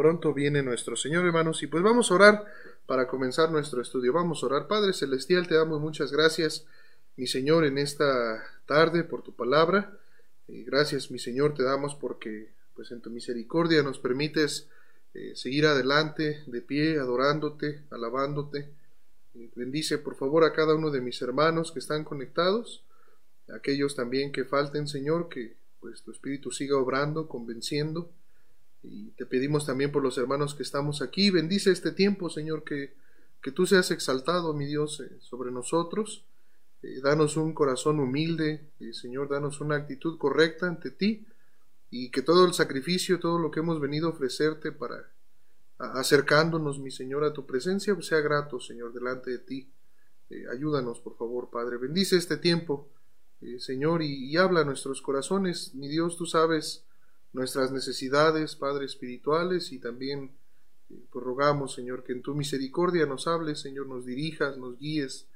pronto viene nuestro Señor, hermanos, y pues vamos a orar para comenzar nuestro estudio. Vamos a orar. Padre Celestial, te damos muchas gracias, mi Señor, en esta tarde por tu palabra. Y gracias, mi Señor, te damos porque pues en tu misericordia nos permites eh, seguir adelante de pie, adorándote, alabándote. bendice por favor a cada uno de mis hermanos que están conectados, aquellos también que falten, Señor, que pues tu Espíritu siga obrando, convenciendo. Y te pedimos también por los hermanos que estamos aquí. Bendice este tiempo, Señor, que, que tú seas exaltado, mi Dios, eh, sobre nosotros. Eh, danos un corazón humilde, Señor, danos una actitud correcta ante ti y que todo el sacrificio, todo lo que hemos venido a ofrecerte para acercándonos, mi Señor, a tu presencia, sea grato, Señor, delante de ti. Eh, ayúdanos, por favor, Padre. Bendice este tiempo, eh, Señor, y, habla a nuestros corazones. Mi Dios, tú sabes nuestras necesidades, Padre, espirituales, y también eh, pues rogamos, Señor, que en tu misericordia nos hables, Señor, nos dirijas, nos guíes,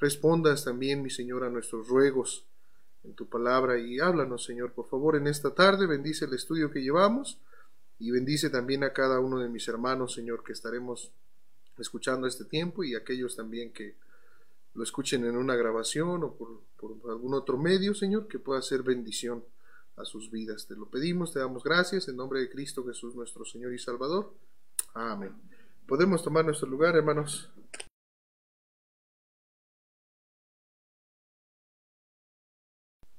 respondas también, mi Señor, a nuestros ruegos en tu palabra y háblanos, Señor, por favor, en esta tarde. Bendice el estudio que llevamos y bendice también a cada uno de mis hermanos, Señor, que estaremos escuchando este tiempo y aquellos también que lo escuchen en una grabación o por, algún otro medio, Señor, que pueda ser bendición a sus vidas. Te lo pedimos, te damos gracias en nombre de Cristo Jesús, nuestro Señor y Salvador. Amén. Podemos tomar nuestro lugar, hermanos.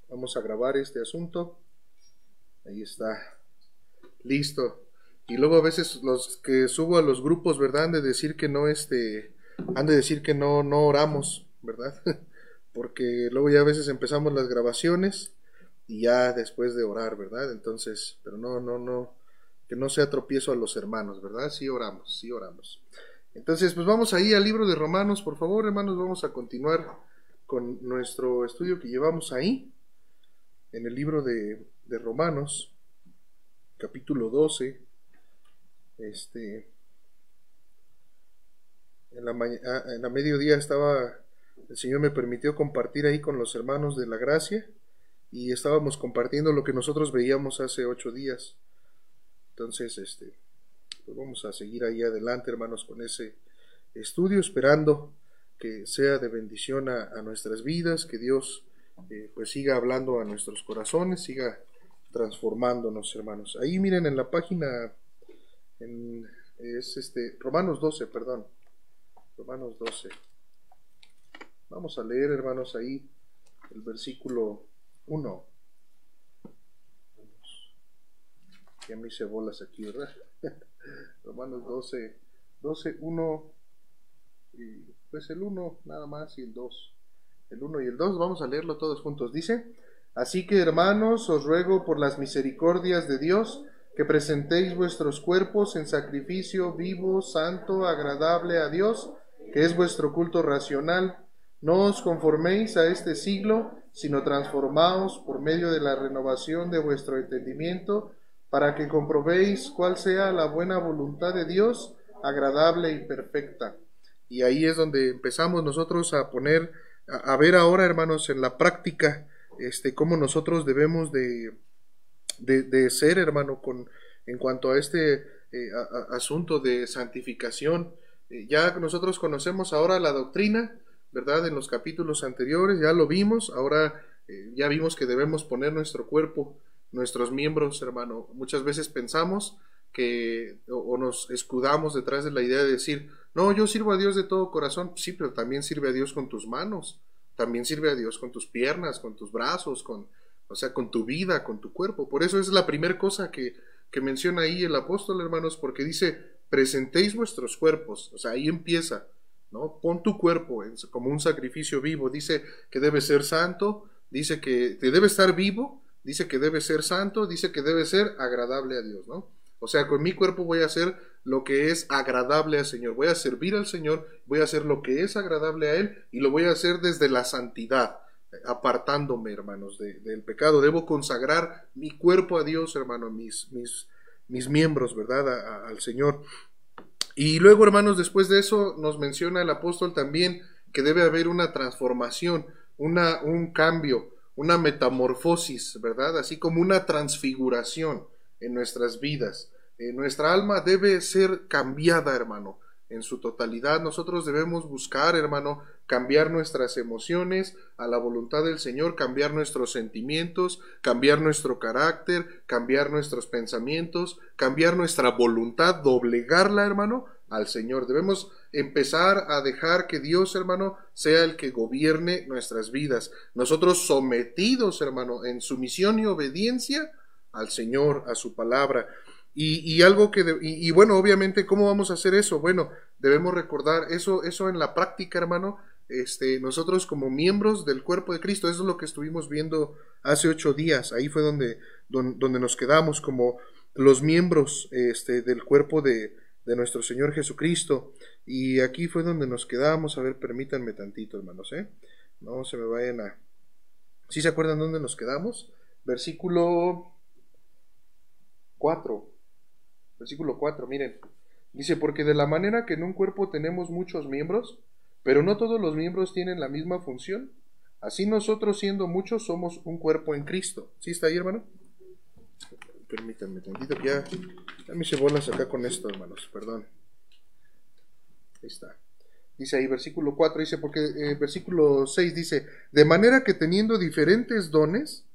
Vamos a grabar este asunto. Ahí está. Listo. Y luego a veces los que subo a los grupos, ¿verdad? Han de decir que no, este, han de decir que no, no oramos, ¿verdad? Porque luego ya a veces empezamos las grabaciones y ya después de orar, ¿verdad? Entonces, pero no, no, no, que no sea tropiezo a los hermanos, ¿verdad? Sí oramos, sí oramos. Entonces, pues vamos ahí al libro de Romanos, por favor, hermanos, vamos a continuar con nuestro estudio que llevamos ahí en el libro de, Romanos, capítulo 12, este, en la, ah, en la mediodía estaba, el Señor me permitió compartir ahí con los hermanos de la gracia y estábamos compartiendo lo que nosotros veíamos hace ocho días. Entonces, este, pues vamos a seguir ahí adelante, hermanos, con ese estudio, esperando que sea de bendición a, nuestras vidas, que Dios eh, pues siga hablando a nuestros corazones, siga transformándonos, hermanos. Ahí miren en la página, es este, Romanos 12, perdón, Romanos 12. Vamos a leer, hermanos, ahí el versículo 1. Que a mí se bolas aquí, ¿verdad? Romanos 12, 12, 1, y pues el 1 nada más y el 2 el 1 y el 2, vamos a leerlo todos juntos. Dice, así que hermanos, os ruego por las misericordias de Dios, que presentéis vuestros cuerpos en sacrificio vivo, santo, agradable a Dios, que es vuestro culto racional. No os conforméis a este siglo, sino transformaos por medio de la renovación de vuestro entendimiento, para que comprobéis cuál sea la buena voluntad de Dios, agradable y perfecta. Y ahí es donde empezamos nosotros a poner a, ver ahora, hermanos, en la práctica, este, cómo nosotros debemos de, de, ser, hermano, con, en cuanto a este eh, asunto de santificación. Eh, ya nosotros conocemos ahora la doctrina, ¿verdad? En los capítulos anteriores ya lo vimos, ahora eh, ya vimos que debemos poner nuestro cuerpo, nuestros miembros, hermano. Muchas veces pensamos que o, nos escudamos detrás de la idea de decir, no, yo sirvo a Dios de todo corazón, sí, pero también sirve a Dios con tus manos, también sirve a Dios con tus piernas, con tus brazos, con, o sea, con tu vida, con tu cuerpo. Por eso es la primera cosa que, que menciona ahí el apóstol, hermanos, porque dice, presentéis vuestros cuerpos, o sea, ahí empieza, Pon tu cuerpo como un sacrificio vivo, dice que debe ser santo, dice que debe estar vivo, dice que debe ser santo, dice que debe ser agradable a Dios, ¿no? O sea, con mi cuerpo voy a hacer lo que es agradable al Señor. Voy a servir al Señor, voy a hacer lo que es agradable a Él y lo voy a hacer desde la santidad, apartándome, hermanos, del pecado. Debo consagrar mi cuerpo a Dios, hermano, mis, mis miembros, ¿verdad? al Señor. Y luego, hermanos, después de eso nos menciona el apóstol también que debe haber una transformación, una, un cambio, una metamorfosis, ¿verdad? Así como una transfiguración en nuestras vidas. Eh, nuestra alma debe ser cambiada, hermano, en su totalidad. Nosotros debemos buscar, hermano, cambiar nuestras emociones a la voluntad del Señor, cambiar nuestros sentimientos, cambiar nuestro carácter, cambiar nuestros pensamientos, cambiar nuestra voluntad, doblegarla, hermano, al Señor. Debemos empezar a dejar que Dios, hermano, sea el que gobierne nuestras vidas. Nosotros sometidos, hermano, en sumisión y obediencia al Señor, a su palabra. Y, algo que, y, bueno, obviamente, ¿cómo vamos a hacer eso? Bueno, debemos recordar eso, eso en la práctica, hermano. Este, nosotros como miembros del cuerpo de Cristo, eso es lo que estuvimos viendo hace ocho días. Ahí fue donde, donde, nos quedamos como los miembros este, del cuerpo de, de nuestro Señor Jesucristo. Y aquí fue donde nos quedamos. A ver, permítanme tantito, hermanos, ¿eh? No se me vayan a... ¿Sí se acuerdan dónde nos quedamos? Versículo 4. Versículo 4, miren. Dice, porque de la manera que en un cuerpo tenemos muchos miembros, pero no todos los miembros tienen la misma función, así nosotros siendo muchos somos un cuerpo en Cristo. ¿Sí está ahí, hermano? Permítanme tantito ya, ya me hice bolas acá con esto, hermanos, perdón. Ahí está. Dice ahí, versículo 4, dice, porque eh, versículo 6 dice, de manera que teniendo diferentes dones,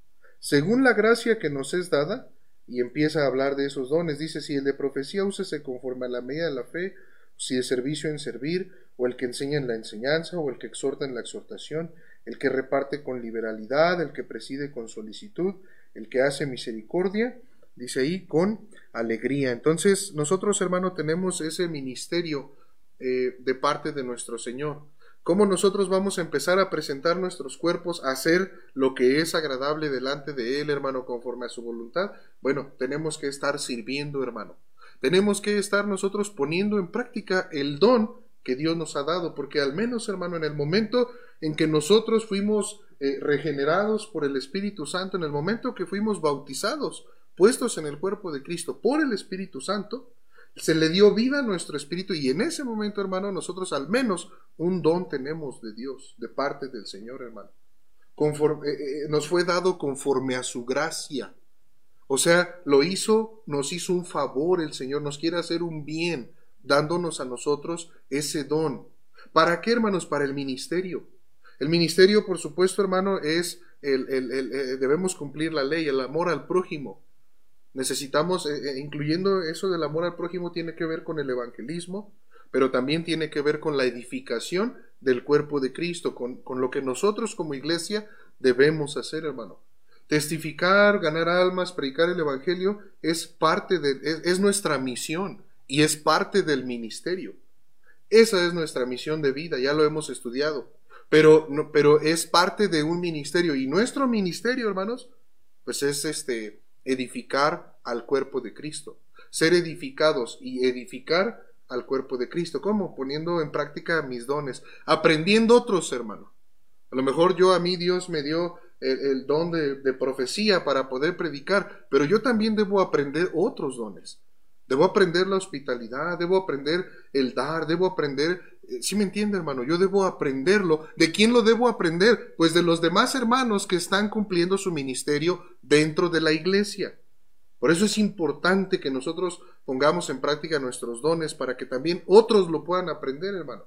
según la gracia que nos es dada, y empieza a hablar de esos dones. Dice, si el de profecía úsese conforme a la medida de la fe, si de servicio en servir, o el que enseña en la enseñanza, o el que exhorta en la exhortación, el que reparte con liberalidad, el que preside con solicitud, el que hace misericordia, dice ahí, con alegría. Entonces, nosotros, hermano, tenemos ese ministerio eh, de parte de nuestro Señor. ¿Cómo nosotros vamos a empezar a presentar nuestros cuerpos a hacer lo que es agradable delante de Él, hermano, conforme a su voluntad? Bueno, tenemos que estar sirviendo, hermano. Tenemos que estar nosotros poniendo en práctica el don que Dios nos ha dado, porque al menos, hermano, en el momento en que nosotros fuimos eh, regenerados por el Espíritu Santo, en el momento que fuimos bautizados, puestos en el cuerpo de Cristo por el Espíritu Santo, se le dio vida a nuestro espíritu y en ese momento, hermano, nosotros al menos un don tenemos de Dios, de parte del Señor, hermano. Conforme, eh, eh, nos fue dado conforme a su gracia. O sea, lo hizo, nos hizo un favor el Señor, nos quiere hacer un bien, dándonos a nosotros ese don. ¿Para qué, hermanos? Para el ministerio. El ministerio, por supuesto, hermano, es el, el, eh, debemos cumplir la ley, el amor al prójimo. Necesitamos, eh, eh, incluyendo eso del amor al prójimo, tiene que ver con el evangelismo, pero también tiene que ver con la edificación del cuerpo de Cristo, con, lo que nosotros como iglesia debemos hacer, hermano. Testificar, ganar almas, predicar el Evangelio es parte de, es, nuestra misión y es parte del ministerio. Esa es nuestra misión de vida, ya lo hemos estudiado. Pero, no, pero es parte de un ministerio y nuestro ministerio, hermanos, pues es este edificar al cuerpo de Cristo. Ser edificados y edificar al cuerpo de Cristo. ¿Cómo? Poniendo en práctica mis dones, aprendiendo otros, hermano. A lo mejor yo a mí Dios me dio el, don de, de, profecía para poder predicar, pero yo también debo aprender otros dones. Debo aprender la hospitalidad, debo aprender el dar, debo aprender, eh, si me entiende hermano, yo debo aprenderlo. ¿De quién lo debo aprender? Pues de los demás hermanos que están cumpliendo su ministerio dentro de la iglesia. Por eso es importante que nosotros pongamos en práctica nuestros dones para que también otros lo puedan aprender, hermano.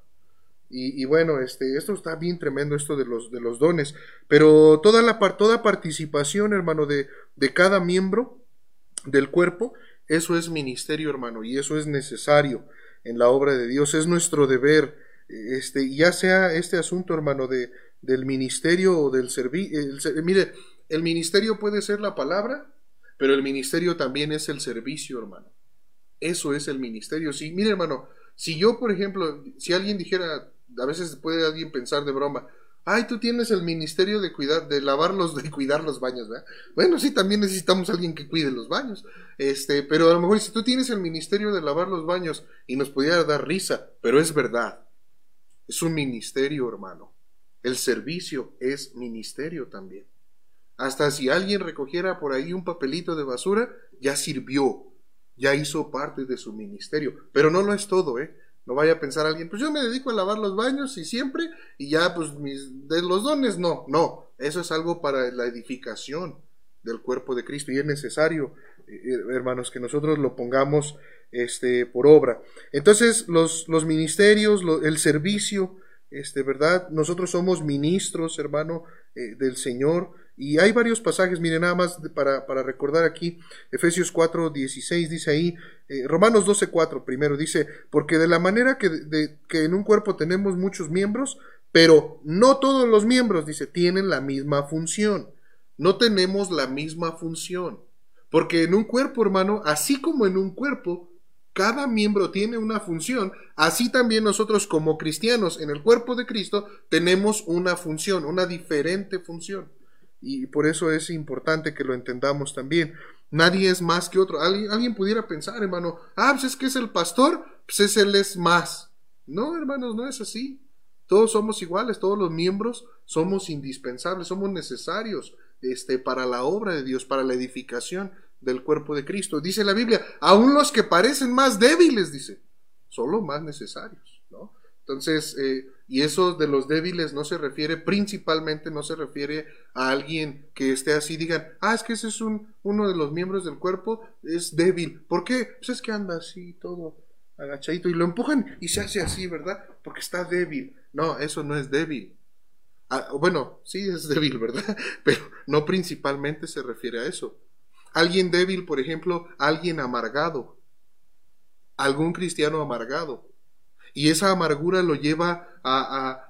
Y, bueno, este, esto está bien tremendo, esto de los, de los dones. Pero toda la toda participación, hermano, de, de cada miembro del cuerpo, eso es ministerio, hermano, y eso es necesario en la obra de Dios. Es nuestro deber, este, ya sea este asunto, hermano, de, del ministerio o del servicio. Mire, el ministerio puede ser la palabra, pero el ministerio también es el servicio, hermano. Eso es el ministerio. Sí, mire, hermano, si yo, por ejemplo, si alguien dijera, a veces puede alguien pensar de broma, ay, tú tienes el ministerio de cuidar, de lavar los, de cuidar los baños, ¿verdad? Bueno, sí, también necesitamos alguien que cuide los baños. Este, pero a lo mejor si tú tienes el ministerio de lavar los baños y nos pudiera dar risa, pero es verdad. Es un ministerio, hermano. El servicio es ministerio también. Hasta si alguien recogiera por ahí un papelito de basura, ya sirvió, ya hizo parte de su ministerio. Pero no lo es todo, ¿eh? No vaya a pensar alguien, pues yo me dedico a lavar los baños y siempre, y ya, pues mis, de los dones, no, no. Eso es algo para la edificación del cuerpo de Cristo y es necesario hermanos, que nosotros lo pongamos este, por obra. Entonces, los, los ministerios, el servicio, este, ¿verdad? Nosotros somos ministros, hermano, eh, del Señor. Y hay varios pasajes, miren, nada más para, para recordar aquí, Efesios 4, 16 dice ahí, eh, Romanos 12, 4 primero dice, porque de la manera que, de, que en un cuerpo tenemos muchos miembros, pero no todos los miembros, dice, tienen la misma función. No tenemos la misma función. Porque en un cuerpo, hermano, así como en un cuerpo, cada miembro tiene una función, así también nosotros como cristianos en el cuerpo de Cristo tenemos una función, una diferente función. Y por eso es importante que lo entendamos también. Nadie es más que otro. Alguien, pudiera pensar, hermano, ah, pues es que es el pastor, pues es él es más. No, hermanos, no es así. Todos somos iguales, todos los miembros somos indispensables, somos necesarios este, para la obra de Dios, para la edificación del cuerpo de Cristo. Dice la Biblia, aún los que parecen más débiles, dice, son los más necesarios, ¿no? Entonces, eh, y eso de los débiles no se refiere, principalmente no se refiere a alguien que esté así, digan, ah, es que ese es un, uno de los miembros del cuerpo, es débil. ¿Por qué? Pues es que anda así todo agachadito y lo empujan y se hace así, ¿verdad? Porque está débil. No, eso no es débil. Ah, bueno, sí es débil, ¿verdad? Pero no principalmente se refiere a eso. Alguien débil, por ejemplo, alguien amargado, algún cristiano amargado. Y esa amargura lo lleva a,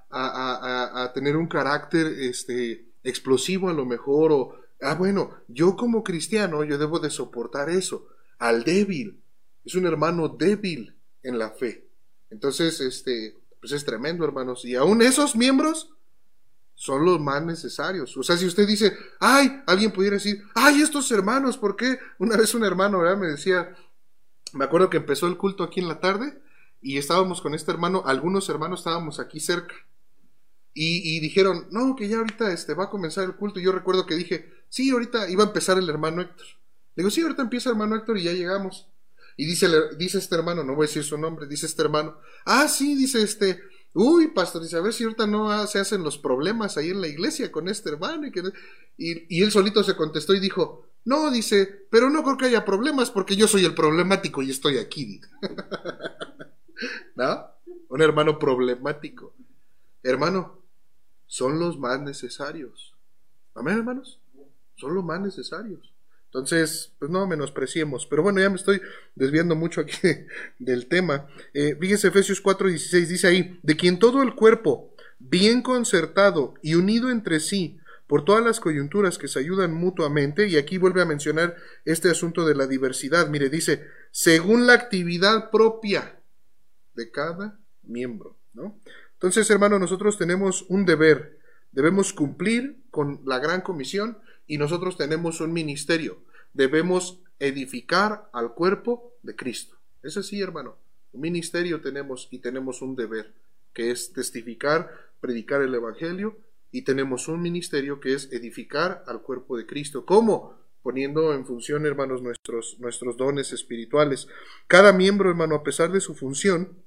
tener un carácter este, explosivo a lo mejor, o, ah, bueno, yo como cristiano, yo debo de soportar eso. Al débil, es un hermano débil en la fe. Entonces, este, pues es tremendo, hermanos. Y aún esos miembros son los más necesarios. O sea, si usted dice, ay, alguien pudiera decir, ay, estos hermanos, ¿por qué? Una vez un hermano, ¿verdad? Me decía, me acuerdo que empezó el culto aquí en la tarde y estábamos con este hermano, algunos hermanos estábamos aquí cerca. Y, dijeron, no, que ya ahorita este, va a comenzar el culto. Y yo recuerdo que dije, sí, ahorita iba a empezar el hermano Héctor. Le digo, sí, ahorita empieza el hermano Héctor y ya llegamos. Y dice, dice este hermano, no voy a decir su nombre, dice este hermano, ah, sí, dice este, Uy, pastor, dice, a ver si ahorita no se hacen los problemas ahí en la iglesia con este hermano. Y, y, él solito se contestó y dijo, no, dice, pero no creo que haya problemas porque yo soy el problemático y estoy aquí. ¿No? Un hermano problemático. Hermano, son los más necesarios. Amén, hermanos. Son los más necesarios. Entonces, pues no menospreciemos. Pero bueno, ya me estoy desviando mucho aquí del tema. Eh, fíjese, Efesios 4:16 dice ahí, de quien todo el cuerpo, bien concertado y unido entre sí, por todas las coyunturas que se ayudan mutuamente, y aquí vuelve a mencionar este asunto de la diversidad. Mire, dice, según la actividad propia de cada miembro, ¿no? Entonces, hermano, nosotros tenemos un deber, debemos cumplir con la gran comisión, y nosotros tenemos un ministerio. Debemos edificar al cuerpo de Cristo. Es así, hermano. Un ministerio tenemos y tenemos un deber, que es testificar, predicar el Evangelio, y tenemos un ministerio que es edificar al cuerpo de Cristo. ¿Cómo? Poniendo en función, hermanos, nuestros, nuestros dones espirituales. Cada miembro, hermano, a pesar de su función,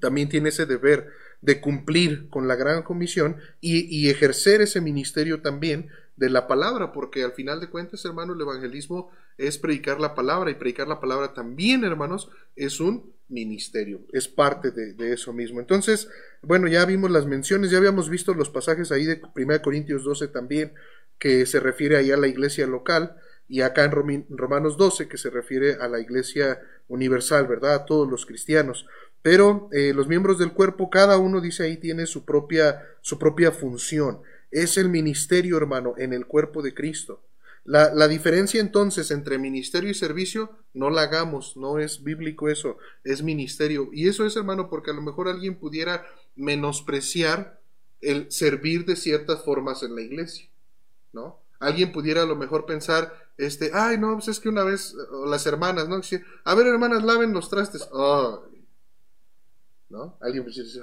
también tiene ese deber de cumplir con la gran comisión y, y ejercer ese ministerio también de la palabra, porque al final de cuentas, hermano, el evangelismo es predicar la palabra y predicar la palabra también, hermanos, es un ministerio, es parte de, eso mismo. Entonces, bueno, ya vimos las menciones, ya habíamos visto los pasajes ahí de 1 Corintios 12 también, que se refiere ahí a la iglesia local, y acá en Romanos 12, que se refiere a la iglesia universal, ¿verdad? A todos los cristianos. Pero eh, los miembros del cuerpo, cada uno dice ahí tiene su propia, su propia función. Es el ministerio, hermano, en el cuerpo de Cristo. La, la, diferencia entonces entre ministerio y servicio no la hagamos, no es bíblico eso, es ministerio. Y eso es, hermano, porque a lo mejor alguien pudiera menospreciar el servir de ciertas formas en la iglesia, ¿no? Alguien pudiera a lo mejor pensar, este, ay, no, pues es que una vez, las hermanas, ¿no? A ver, hermanas, laven los trastes. ¿No? Alguien pudiera decir,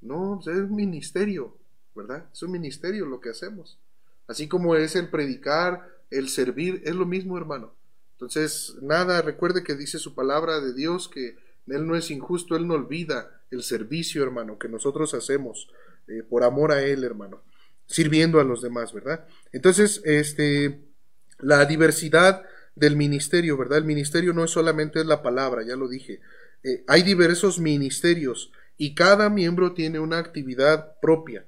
no, pues es ministerio. ¿Verdad? Es un ministerio lo que hacemos. Así como es el predicar, el servir, es lo mismo, hermano. Entonces, nada, recuerde que dice su palabra de Dios que Él no es injusto, Él no olvida el servicio, hermano, que nosotros hacemos eh, por amor a Él, hermano, sirviendo a los demás, ¿verdad? Entonces, este, la diversidad del ministerio, ¿verdad? El ministerio no es solamente la palabra, ya lo dije. Eh, hay diversos ministerios y cada miembro tiene una actividad propia.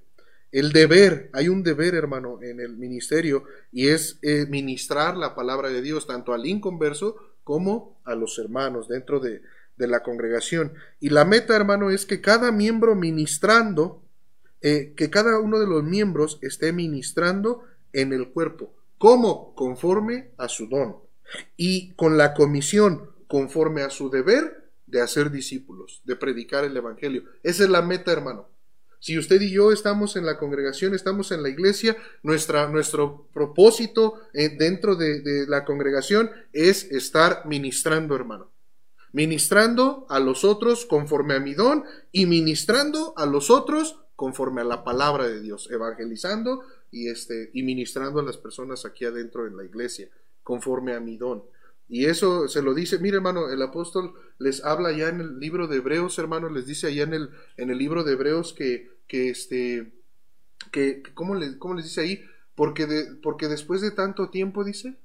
El deber, hay un deber, hermano, en el ministerio y es eh, ministrar la palabra de Dios tanto al inconverso como a los hermanos dentro de, de la congregación. Y la meta, hermano, es que cada miembro ministrando, eh, que cada uno de los miembros esté ministrando en el cuerpo. ¿Cómo? Conforme a su don. Y con la comisión, conforme a su deber de hacer discípulos, de predicar el Evangelio. Esa es la meta, hermano. Si usted y yo estamos en la congregación, estamos en la iglesia, nuestra, nuestro propósito eh, dentro de, la congregación es estar ministrando, hermano ministrando a los otros conforme a mi don y ministrando a los otros conforme a la palabra de Dios, evangelizando y este y ministrando a las personas aquí adentro en la iglesia conforme a mi don. Y eso se lo dice, mire hermano, el apóstol les habla ya en el libro de Hebreos, hermano, les dice allá en el, en el libro de Hebreos que, que este, que, ¿cómo, le, ¿cómo les dice ahí? Porque, de, porque después de tanto tiempo, dice,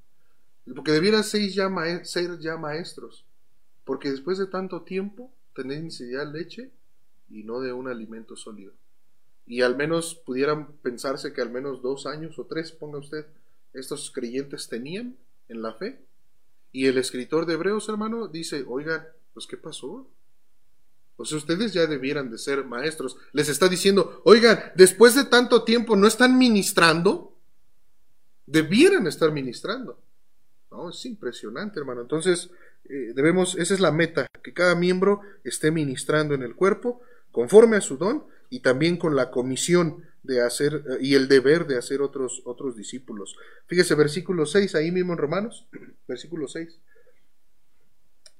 porque debieran ser ya, ser ya maestros, porque después de tanto tiempo tenéis necesidad de leche y no de un alimento sólido. Y al menos pudieran pensarse que al menos dos años o tres, ponga usted, estos creyentes tenían en la fe. Y el escritor de Hebreos, hermano, dice, oigan, pues ¿qué pasó? Pues ustedes ya debieran de ser maestros. Les está diciendo, oigan, después de tanto tiempo no están ministrando. Debieran estar ministrando. No, es impresionante, hermano. Entonces, eh, debemos, esa es la meta, que cada miembro esté ministrando en el cuerpo conforme a su don y también con la comisión de hacer eh, y el deber de hacer otros, otros discípulos. Fíjese, versículo 6, ahí mismo en Romanos, versículo 6.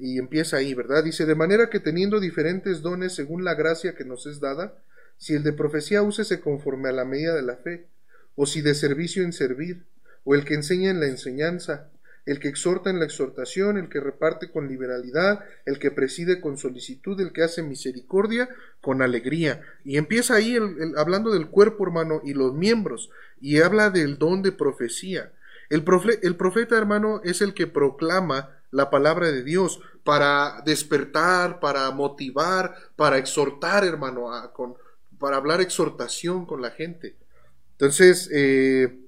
Y empieza ahí, ¿verdad? Dice, de manera que teniendo diferentes dones según la gracia que nos es dada, si el de profecía úsese conforme a la medida de la fe, o si de servicio en servir, o el que enseña en la enseñanza, el que exhorta en la exhortación, el que reparte con liberalidad, el que preside con solicitud, el que hace misericordia con alegría. Y empieza ahí el, hablando del cuerpo, hermano, y los miembros, y habla del don de profecía. El, el profeta, hermano, es el que proclama la palabra de Dios para despertar, para motivar, para exhortar, hermano, con, para hablar exhortación con la gente. Entonces, eh,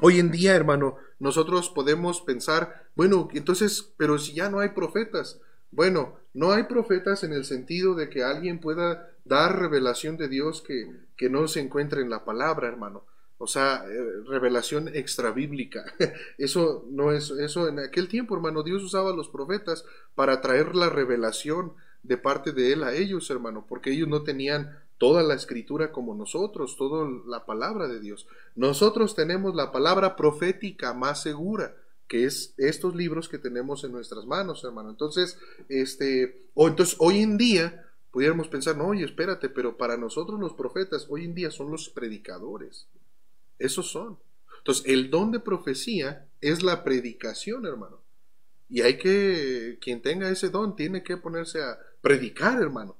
hoy en día, hermano, nosotros podemos pensar, bueno, entonces, pero si ya no hay profetas, bueno, no hay profetas en el sentido de que alguien pueda dar revelación de Dios que, que no se encuentre en la palabra, hermano. O sea, eh, revelación extrabíblica. Eso no es, eso en aquel tiempo, hermano, Dios usaba a los profetas para traer la revelación de parte de él a ellos, hermano, porque ellos no tenían toda la escritura como nosotros, toda la palabra de Dios. Nosotros tenemos la palabra profética más segura, que es estos libros que tenemos en nuestras manos, hermano. Entonces, este, o entonces hoy en día pudiéramos pensar, no, oye, espérate, pero para nosotros los profetas hoy en día son los predicadores. Esos son. Entonces, el don de profecía es la predicación, hermano. Y hay que, quien tenga ese don, tiene que ponerse a predicar, hermano.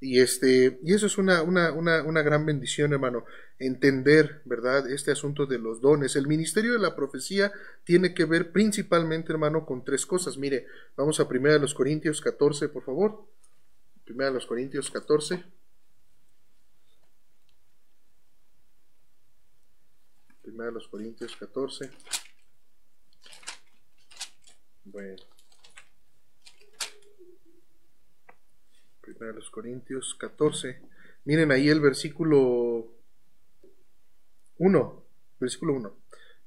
Y, este, y eso es una, una, una, una, gran bendición, hermano, entender, ¿verdad?, este asunto de los dones. El ministerio de la profecía tiene que ver principalmente, hermano, con tres cosas. Mire, vamos a 1 los Corintios 14, por favor. 1 los Corintios 14. Primera los Corintios 14. Bueno. Primera de los Corintios 14. Miren ahí el versículo 1. Versículo 1.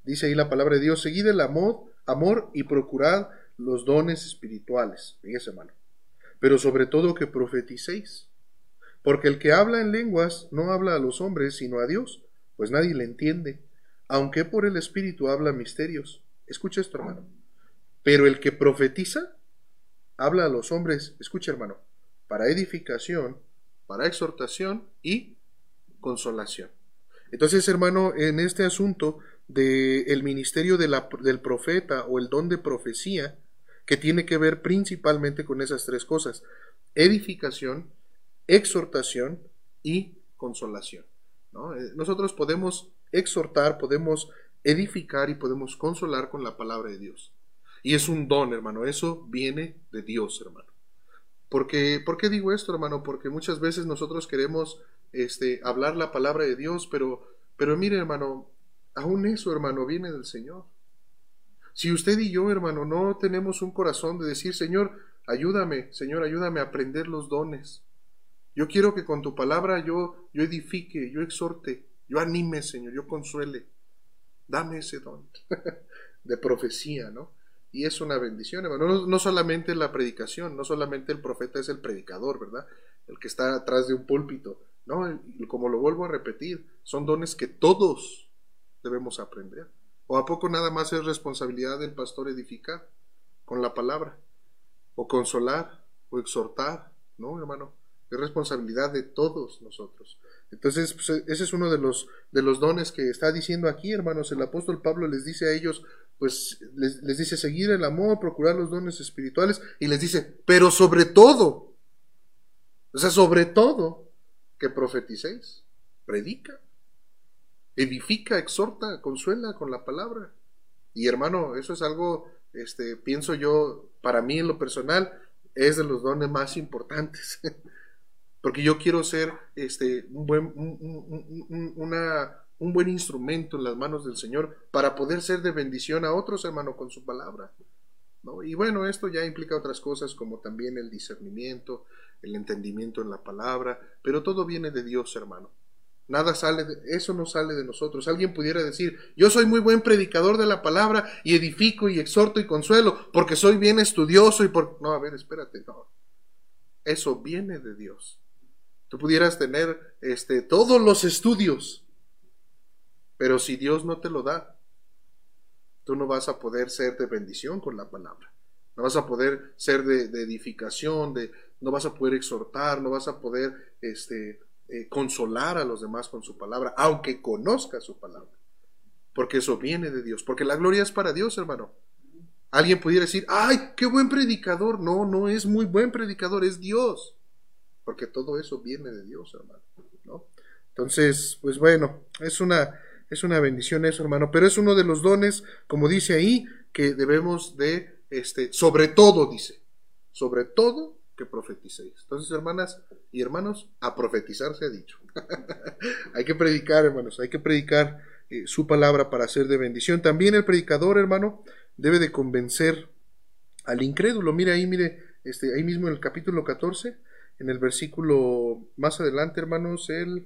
Dice ahí la palabra de Dios, seguid el amor, amor y procurad los dones espirituales. Fíjese, hermano. Pero sobre todo que profeticéis. Porque el que habla en lenguas no habla a los hombres, sino a Dios, pues nadie le entiende, aunque por el Espíritu habla misterios. Escucha esto, hermano. Pero el que profetiza habla a los hombres, escucha, hermano, para edificación, para exhortación y consolación. Entonces, hermano, en este asunto del ministerio de la, del profeta o el don de profecía, que tiene que ver principalmente con esas tres cosas, edificación, exhortación y consolación. Eh, nosotros podemos exhortar, podemos edificar y podemos consolar con la palabra de Dios. Y es un don, hermano. Eso viene de Dios, hermano. Porque, ¿Por qué digo esto, hermano? Porque muchas veces nosotros queremos este, hablar la palabra de Dios, pero, pero mire, hermano, aún eso, hermano, viene del Señor. Si usted y yo, hermano, no tenemos un corazón de decir, Señor, ayúdame, Señor, ayúdame a aprender los dones. Yo quiero que con tu palabra yo, yo edifique, yo exhorte, yo anime, Señor, yo consuele. Dame ese don de profecía, ¿no? Y es una bendición, hermano. No, solamente la predicación, no solamente el profeta es el predicador, ¿verdad? El que está atrás de un púlpito. No, como lo vuelvo a repetir, son dones que todos debemos aprender. ¿O a poco nada más es responsabilidad del pastor edificar con la palabra? O consolar, o exhortar, ¿no, hermano? Es responsabilidad de todos nosotros. Entonces, pues, ese es uno de los, de los dones que está diciendo aquí, hermanos. El apóstol Pablo les dice a ellos, pues les, les, dice seguir el amor, procurar los dones espirituales y les dice, pero sobre todo, o sea, sobre todo, que profeticéis, predica, edifica, exhorta, consuela con la palabra. Y hermano, eso es algo, este, pienso yo, para mí en lo personal, es de los dones más importantes. Porque yo quiero ser este, un, buen, una, un buen instrumento en las manos del Señor para poder ser de bendición a otros, hermano, con su palabra. ¿no? Y bueno, esto ya implica otras cosas como también el discernimiento, el entendimiento en la palabra, pero todo viene de Dios, hermano. Nada sale de, eso no sale de nosotros. Alguien pudiera decir, yo soy muy buen predicador de la palabra y edifico y exhorto y consuelo porque soy bien estudioso y por... No, a ver, espérate, no. Eso viene de Dios. Tú pudieras tener este, todos los estudios, pero si Dios no te lo da, tú no vas a poder ser de bendición con la palabra. No vas a poder ser de, edificación, de, no vas a poder exhortar, no vas a poder este, eh, consolar a los demás con su palabra, aunque conozca su palabra. Porque eso viene de Dios. Porque la gloria es para Dios, hermano. Alguien pudiera decir, ay, qué buen predicador. No, no es muy buen predicador, es Dios. Porque todo eso viene de Dios, hermano. ¿no? Entonces, pues bueno, es una, es una bendición eso, hermano, pero es uno de los dones, como dice ahí, que debemos de, este, sobre todo, dice, sobre todo que profeticéis. Entonces, hermanas y hermanos, a profetizar se ha dicho. hay que predicar, hermanos, hay que predicar eh, su palabra para ser de bendición. También el predicador, hermano, debe de convencer al incrédulo. Mire ahí, mire, este, ahí mismo en el capítulo 14, en el versículo más adelante, hermanos, el...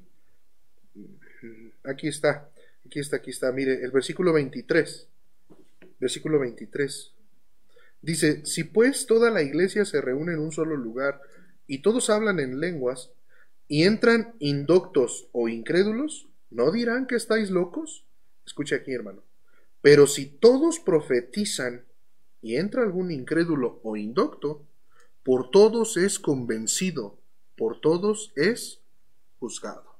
Aquí está, Aquí está, aquí está. Mire, el versículo 23. Versículo 23. Dice, si pues toda la iglesia se reúne en un solo lugar y todos hablan en lenguas y entran indoctos o incrédulos, ¿no dirán que estáis locos? Escucha aquí, hermano. Pero si todos profetizan y entra algún incrédulo o indocto, por todos es convencido, por todos es juzgado.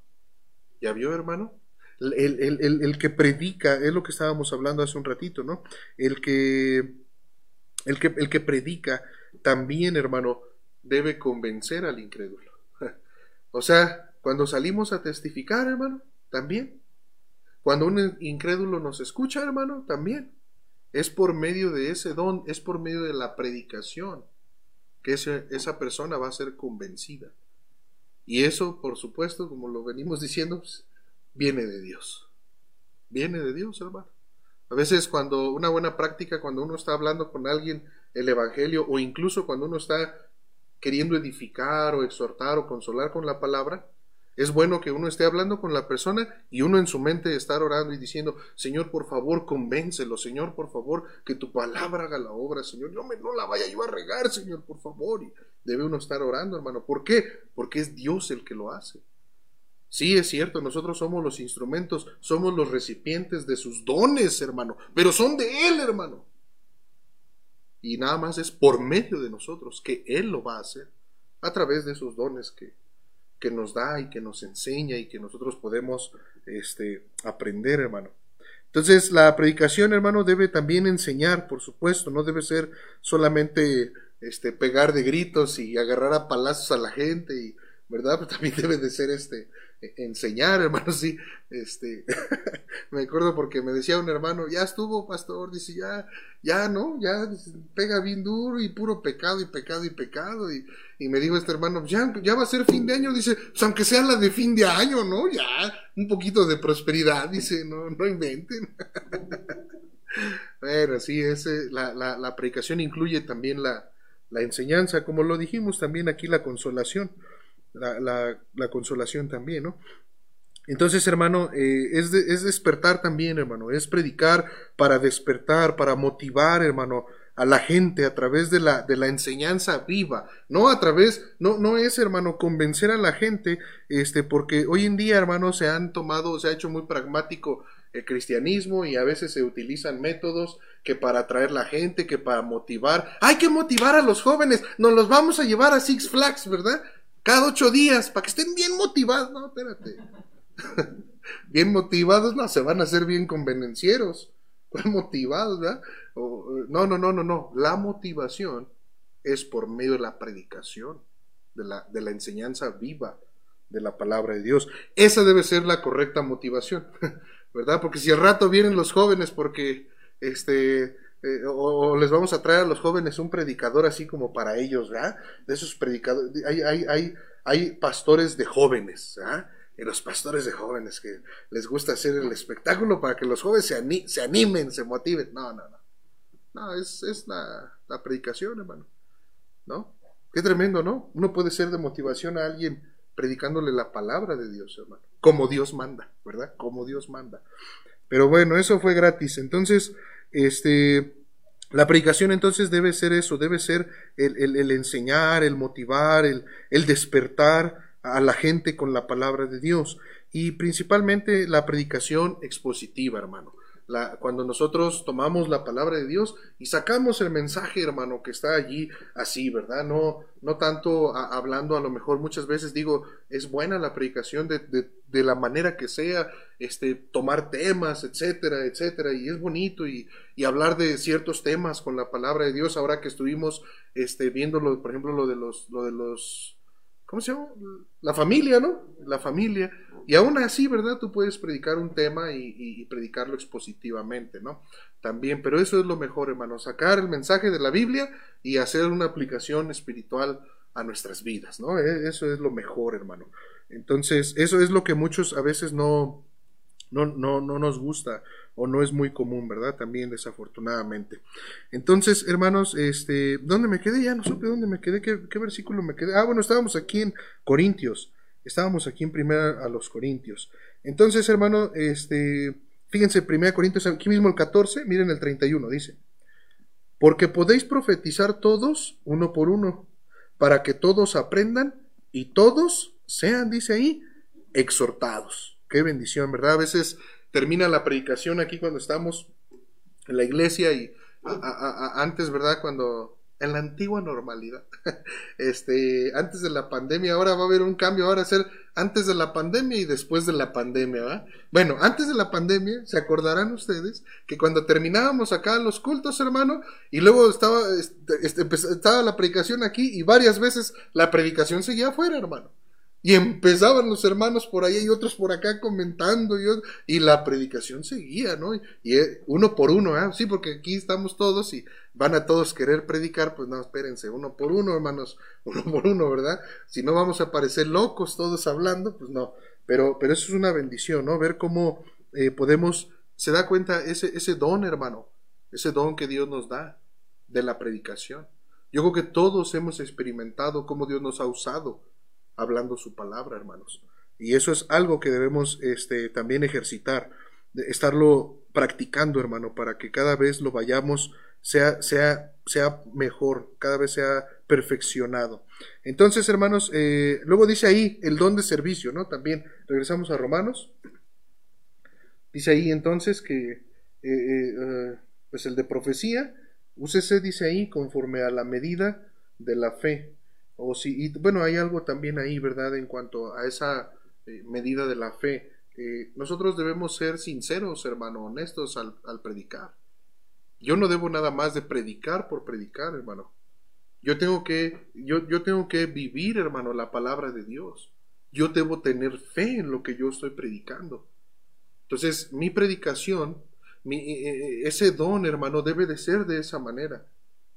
¿Ya vio, hermano? el, que predica, es lo que estábamos hablando hace un ratito, ¿no? El que, el que, el que predica también, hermano, debe convencer al incrédulo. o sea, cuando salimos a testificar, hermano, también. Cuando un incrédulo nos escucha, hermano, también. Es por medio de ese don, es por medio de la predicación que esa persona va a ser convencida. Y eso, por supuesto, como lo venimos diciendo, pues, viene de Dios. Viene de Dios, hermano. A veces cuando una buena práctica, cuando uno está hablando con alguien el Evangelio, o incluso cuando uno está queriendo edificar o exhortar o consolar con la palabra, es bueno que uno esté hablando con la persona y uno en su mente estar orando y diciendo, Señor, por favor, convéncelo, Señor, por favor, que tu palabra haga la obra, Señor, no, me, no la vaya yo a regar, Señor, por favor. Y debe uno estar orando, hermano. ¿Por qué? Porque es Dios el que lo hace. Sí, es cierto, nosotros somos los instrumentos, somos los recipientes de sus dones, hermano, pero son de Él, hermano. Y nada más es por medio de nosotros que Él lo va a hacer, a través de esos dones que, que nos da y que nos enseña y que nosotros podemos este, aprender, hermano. Entonces, la predicación, hermano, debe también enseñar, por supuesto, no debe ser solamente este, pegar de gritos y agarrar a palazos a la gente y ¿verdad? Pero también debe de ser este, enseñar, hermano, sí, este, me acuerdo porque me decía un hermano, ya estuvo, pastor, dice, ya, ya, ¿no? Ya pega bien duro y puro pecado y pecado y pecado, y, y me dijo este hermano, ya, ya va a ser fin de año, dice, pues aunque sea la de fin de año, ¿no? Ya, un poquito de prosperidad, dice, no, no inventen. bueno, sí, ese, la, la, la predicación incluye también la, la enseñanza, como lo dijimos también aquí, la consolación la, la, consolación también, ¿no? Entonces, hermano, eh, es, es despertar también, hermano, es predicar para despertar, para motivar, hermano, a la gente a través de la, de la enseñanza viva, no a través, no, no es, hermano, convencer a la gente, este, porque hoy en día, hermano, se han tomado, se ha hecho muy pragmático el cristianismo y a veces se utilizan métodos que para atraer la gente, que para motivar, hay que motivar a los jóvenes, nos los vamos a llevar a Six Flags, ¿verdad? Cada ocho días, para que estén bien motivados. No, espérate. bien motivados, no, se van a hacer bien convenencieros. motivados, ¿verdad? no, no, no, no, no. La motivación es por medio de la predicación, de la, de la enseñanza viva de la palabra de Dios. Esa debe ser la correcta motivación, ¿verdad? Porque si al rato vienen los jóvenes porque este eh, o, les vamos a traer a los jóvenes un predicador así como para ellos, ¿verdad? De esos predicadores, hay, hay, hay, hay pastores de jóvenes, ¿verdad? Y los pastores de jóvenes que les gusta hacer el espectáculo para que los jóvenes se, se animen, se motiven. No, no, no. No, es, es la, la predicación, hermano. ¿No? Qué tremendo, ¿no? Uno puede ser de motivación a alguien predicándole la palabra de Dios, hermano. Como Dios manda, ¿verdad? Como Dios manda. Pero bueno, eso fue gratis. Entonces, este, la predicación entonces debe ser eso, debe ser el, enseñar, el motivar, el, el, despertar a la gente con la palabra de Dios. Y principalmente la predicación expositiva, hermano cuando nosotros tomamos la palabra de Dios y sacamos el mensaje, hermano, que está allí así, ¿verdad? No, no tanto hablando, a lo mejor muchas veces digo, es buena la predicación de, de, la manera que sea, este, tomar temas, etcétera, etcétera, y es bonito y, y, hablar de ciertos temas con la palabra de Dios, ahora que estuvimos este, viendo, por ejemplo, lo de los, lo de los ¿cómo se llama? La familia, ¿no? La familia. Y aún así, ¿verdad? Tú puedes predicar un tema y, predicarlo expositivamente, ¿no? También, pero eso es lo mejor, hermano, sacar el mensaje de la Biblia y hacer una aplicación espiritual a nuestras vidas, ¿no? E, eso es lo mejor, hermano. Entonces, eso es lo que muchos a veces no, no, no, no nos gusta o no es muy común, ¿verdad? También desafortunadamente. Entonces, hermanos, este, ¿dónde me quedé? Ya no supe dónde me quedé, qué, versículo me quedé. Ah, bueno, estábamos aquí en Corintios. Estábamos aquí en primera a los Corintios. Entonces, hermano, este, fíjense, primera Corintios, aquí mismo el 14, miren el 31, dice. Porque podéis profetizar todos, uno por uno, para que todos aprendan y todos sean, dice ahí, exhortados. Qué bendición, ¿verdad? A veces termina la predicación aquí cuando estamos en la iglesia y antes, ¿verdad? Cuando en la antigua normalidad, este, antes de la pandemia, ahora va a haber un cambio, ahora ser antes de la pandemia y después de la pandemia, ¿verdad? Bueno, antes de la pandemia, se acordarán ustedes que cuando terminábamos acá los cultos, hermano, y luego estaba, este, este estaba la predicación aquí y varias veces la predicación seguía afuera, hermano. Y empezaban los hermanos por allá y otros por acá comentando y, y la predicación seguía, ¿no? Y, eh, uno por uno, ¿eh? Sí, porque aquí estamos todos y van a todos querer predicar, pues no, espérense, uno por uno, hermanos, uno por uno, ¿verdad? Si no vamos a parecer locos todos hablando, pues no. Pero, pero eso es una bendición, ¿no? Ver cómo eh, podemos, se da cuenta ese, ese don, hermano, ese don que Dios nos da de la predicación. Yo creo que todos hemos experimentado cómo Dios nos ha usado hablando su palabra, hermanos. Y eso es algo que debemos este, también ejercitar, de estarlo practicando, hermano, para que cada vez lo vayamos, sea, sea, sea mejor, cada vez sea perfeccionado. Entonces, hermanos, eh, luego dice ahí el don de servicio, ¿no? También regresamos a Romanos. Dice ahí entonces que, eh, eh, pues el de profecía, úsese, dice ahí, conforme a la medida de la fe o si, y bueno, hay algo también ahí, ¿verdad? En cuanto a esa eh, medida de la fe. nosotros debemos ser sinceros, hermano, honestos al, al, predicar. Yo no debo nada más de predicar por predicar, hermano. Yo tengo que, yo, yo tengo que vivir, hermano, la palabra de Dios. Yo debo tener fe en lo que yo estoy predicando. Entonces, mi predicación, mi, eh, eh, ese don, hermano, debe de ser de esa manera.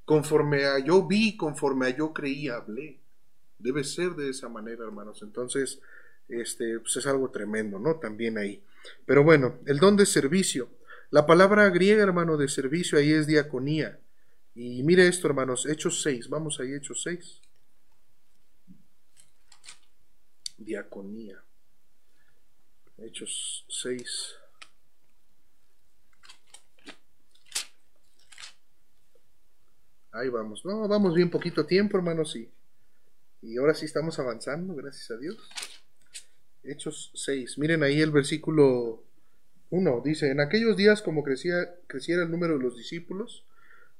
Conforme a yo vi, conforme a yo creí, hablé. Debe ser de esa manera, hermanos. Entonces, este, pues es algo tremendo, ¿no? También ahí. Pero bueno, el don de servicio. La palabra griega, hermano, de servicio ahí es diaconía. Y mire esto, hermanos, Hechos 6. Vamos ahí, Hechos 6. Diaconía. Hechos 6. Ahí vamos. No, vamos bien poquito tiempo, hermanos, y, y ahora sí estamos avanzando, gracias a Dios. Hechos 6. Miren ahí el versículo 1. Dice, en aquellos días como crecía, creciera el número de los discípulos,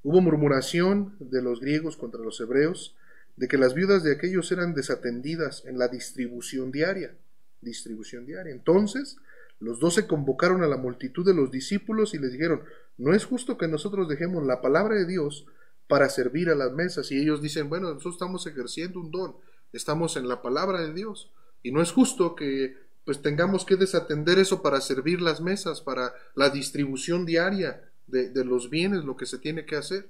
hubo murmuración de los griegos contra los hebreos, de que las viudas de aquellos eran desatendidas en la distribución diaria. Distribución diaria. Entonces, los doce convocaron a la multitud de los discípulos y les dijeron, no es justo que nosotros dejemos la palabra de Dios para servir a las mesas. Y ellos dicen, bueno, nosotros estamos ejerciendo un don, estamos en la palabra de Dios. Y no es justo que pues tengamos que desatender eso para servir las mesas, para la distribución diaria de, los bienes, lo que se tiene que hacer.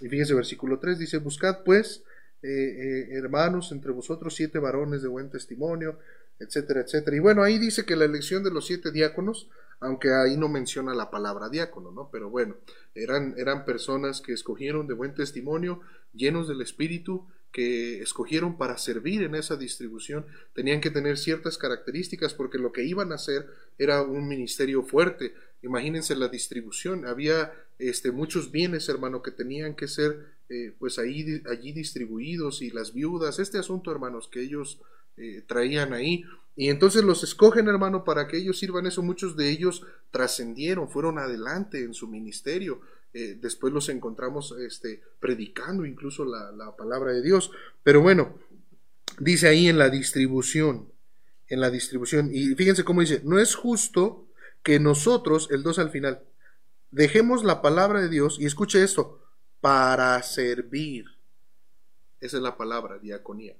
Y fíjense, versículo 3 dice, buscad pues, eh, eh, hermanos, entre vosotros siete varones de buen testimonio, etcétera, etcétera. Y bueno, ahí dice que la elección de los siete diáconos, aunque ahí no menciona la palabra diácono, ¿no? Pero bueno, eran, eran personas que escogieron de buen testimonio, llenos del Espíritu, que escogieron para servir en esa distribución tenían que tener ciertas características porque lo que iban a hacer era un ministerio fuerte. Imagínense la distribución, había este, muchos bienes, hermano, que tenían que ser eh, pues ahí, allí distribuidos y las viudas, este asunto, hermanos, que ellos eh, traían ahí. Y entonces los escogen, hermano, para que ellos sirvan eso. Muchos de ellos trascendieron, fueron adelante en su ministerio. Eh, después los encontramos este, predicando incluso la, la palabra de Dios. Pero bueno, dice ahí en la distribución, en la distribución, y fíjense cómo dice, no es justo que nosotros, el 2 al final, dejemos la palabra de Dios, y escuche esto, para servir. Esa es la palabra, diaconía.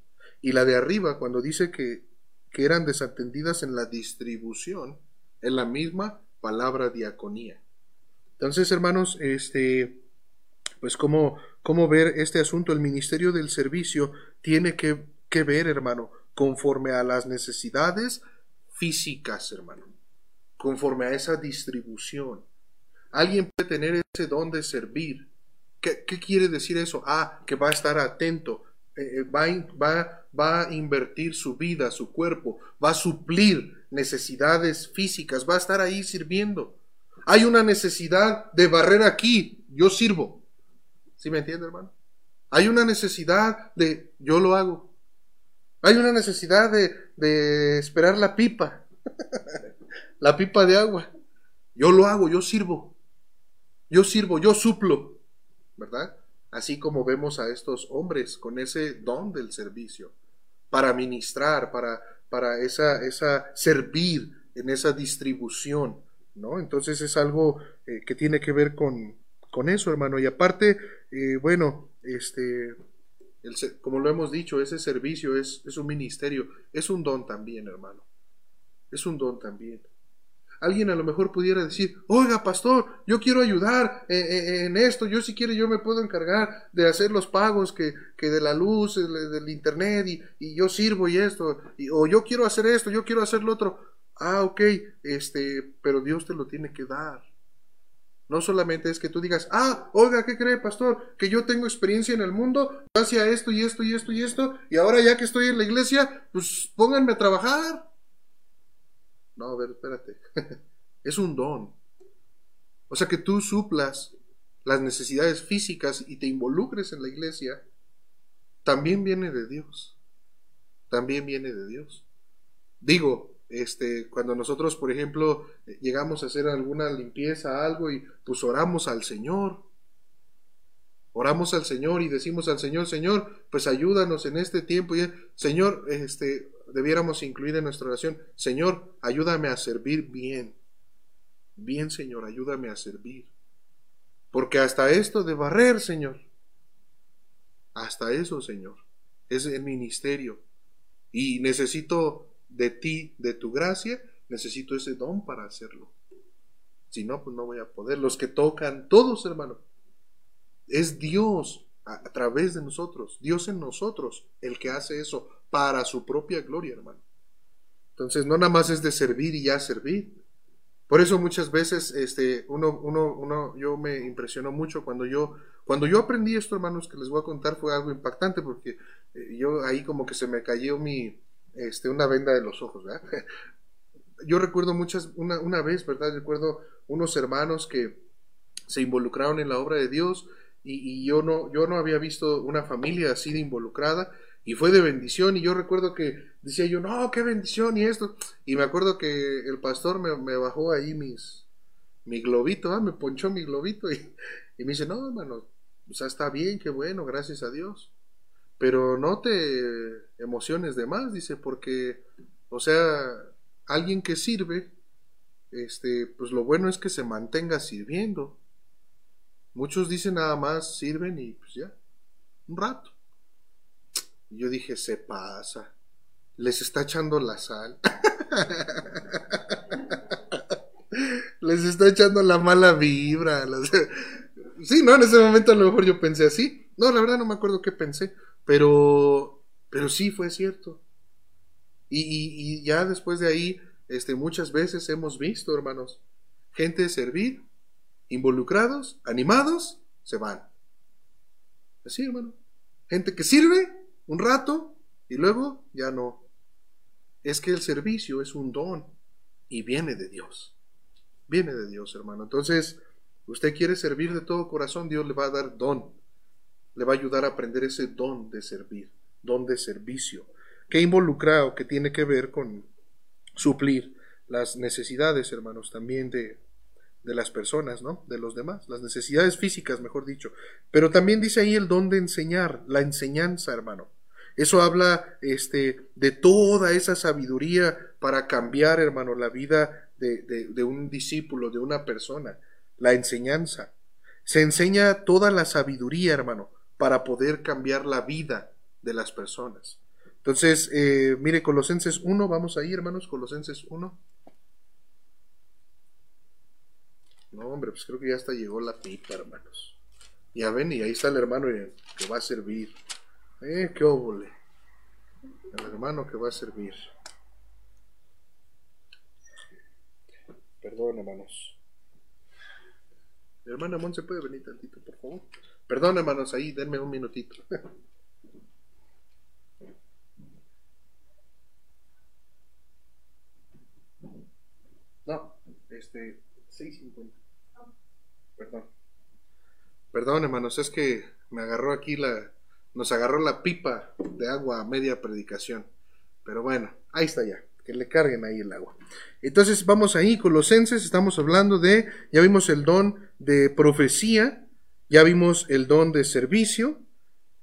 Y la de arriba, cuando dice que, que eran desatendidas en la distribución, es la misma palabra diaconía. Entonces, hermanos, este, pues cómo, cómo ver este asunto, el ministerio del servicio tiene que, que ver, hermano, conforme a las necesidades físicas, hermano, conforme a esa distribución. Alguien puede tener ese don de servir. ¿Qué, qué quiere decir eso? Ah, que va a estar atento, eh, eh, va, va, va a invertir su vida, su cuerpo, va a suplir necesidades físicas, va a estar ahí sirviendo. Hay una necesidad de barrer aquí, yo sirvo. ¿Sí me entiende, hermano? Hay una necesidad de yo lo hago. Hay una necesidad de, de esperar la pipa, la pipa de agua. Yo lo hago, yo sirvo. Yo sirvo, yo suplo, ¿verdad? Así como vemos a estos hombres con ese don del servicio, para ministrar, para, para esa, esa servir en esa distribución. ¿no? Entonces es algo eh, que tiene que ver con, con eso, hermano. Y aparte, eh, bueno, este, como lo hemos dicho, ese servicio es, es un ministerio, es un don también, hermano. Es un don también. Alguien a lo mejor pudiera decir, oiga, pastor, yo quiero ayudar eh, en, esto, yo si quiere yo me puedo encargar de hacer los pagos que, que de la luz, del, internet, y, y, yo sirvo y esto, y, o yo quiero hacer esto, yo quiero hacer lo otro. Ah, ok, este, pero Dios te lo tiene que dar. No solamente es que tú digas, ah, oiga, ¿qué cree, pastor? Que yo tengo experiencia en el mundo, hacia esto y esto y esto y esto, y ahora ya que estoy en la iglesia, pues pónganme a trabajar. No, a ver, espérate. es un don. O sea, que tú suplas las necesidades físicas y te involucres en la iglesia, también viene de Dios. También viene de Dios. Digo, este, cuando nosotros, por ejemplo, llegamos a hacer alguna limpieza, algo, y pues oramos al Señor. Oramos al Señor y decimos al Señor, Señor, pues ayúdanos en este tiempo. Y, Señor, este, debiéramos incluir en nuestra oración, Señor, ayúdame a servir bien. Bien, Señor, ayúdame a servir. Porque hasta esto de barrer, Señor, Hasta eso, Señor. Es el ministerio. Y necesito de ti, de tu gracia, necesito ese don para hacerlo. Si no, pues no voy a poder. Los que tocan, todos, hermano. Es Dios a, través de nosotros, Dios en nosotros, el que hace eso para su propia gloria, hermano. Entonces, no nada más es de servir y ya servir. Por eso muchas veces, este, uno, uno, uno, yo me impresionó mucho cuando yo, cuando yo aprendí esto, hermanos, que les voy a contar, fue algo impactante porque eh, yo ahí como que se me cayó mi, este, una venda de los ojos, ¿verdad? Yo recuerdo muchas, una, una vez, ¿verdad? Recuerdo unos hermanos que se involucraron en la obra de Dios y, yo, no, yo no había visto una familia así de involucrada y fue de bendición y yo recuerdo que decía yo, no, qué bendición y esto. Y me acuerdo que el pastor me, bajó ahí mis, mi globito, ¿ah? me ponchó mi globito y, y, me dice, no, hermano, o sea, está bien, qué bueno, gracias a Dios. Pero no te emociones de más, dice, porque, o sea, alguien que sirve, este, pues lo bueno es que se mantenga sirviendo. Muchos dicen nada más sirven y pues ya, un rato. Y yo dije, se pasa, les está echando la sal. les está echando la mala vibra. Sí, no, en ese momento a lo mejor yo pensé así. No, la verdad no me acuerdo qué pensé, pero, pero sí fue cierto. Y, ya después de ahí, este, muchas veces hemos visto, hermanos, gente servir involucrados, animados, se van. Así, hermano. Gente que sirve un rato y luego ya no. Es que el servicio es un don y viene de Dios. Viene de Dios, hermano. Entonces, usted quiere servir de todo corazón, Dios le va a dar don. Le va a ayudar a aprender ese don de servir, don de servicio, que involucra o que tiene que ver con suplir las necesidades, hermanos, también de, de las personas, ¿no? De los demás, las necesidades físicas, mejor dicho. Pero también dice ahí el don de enseñar, la enseñanza, hermano. Eso habla este, de toda esa sabiduría para cambiar, hermano, la vida de, de, un discípulo, de una persona. La enseñanza. Se enseña toda la sabiduría, hermano, para poder cambiar la vida de las personas. Entonces, eh, mire, Colosenses 1, vamos ahí, hermanos, Colosenses 1. No, hombre, pues creo que ya hasta llegó la pipa, hermanos. Ya ven, y ahí está el hermano que va a servir. Eh, qué óvole. El hermano que va a servir. Perdón, hermanos. Hermana Mon, ¿se puede venir tantito, por favor? Perdón, hermanos, ahí, denme un minutito. No, este, 6.50. Perdón. Perdón, hermanos, es que me agarró aquí la. Nos agarró la pipa de agua a media predicación. Pero bueno, ahí está ya. Que le carguen ahí el agua. Entonces vamos ahí, Colosenses, estamos hablando de. Ya vimos el don de profecía, ya vimos el don de servicio,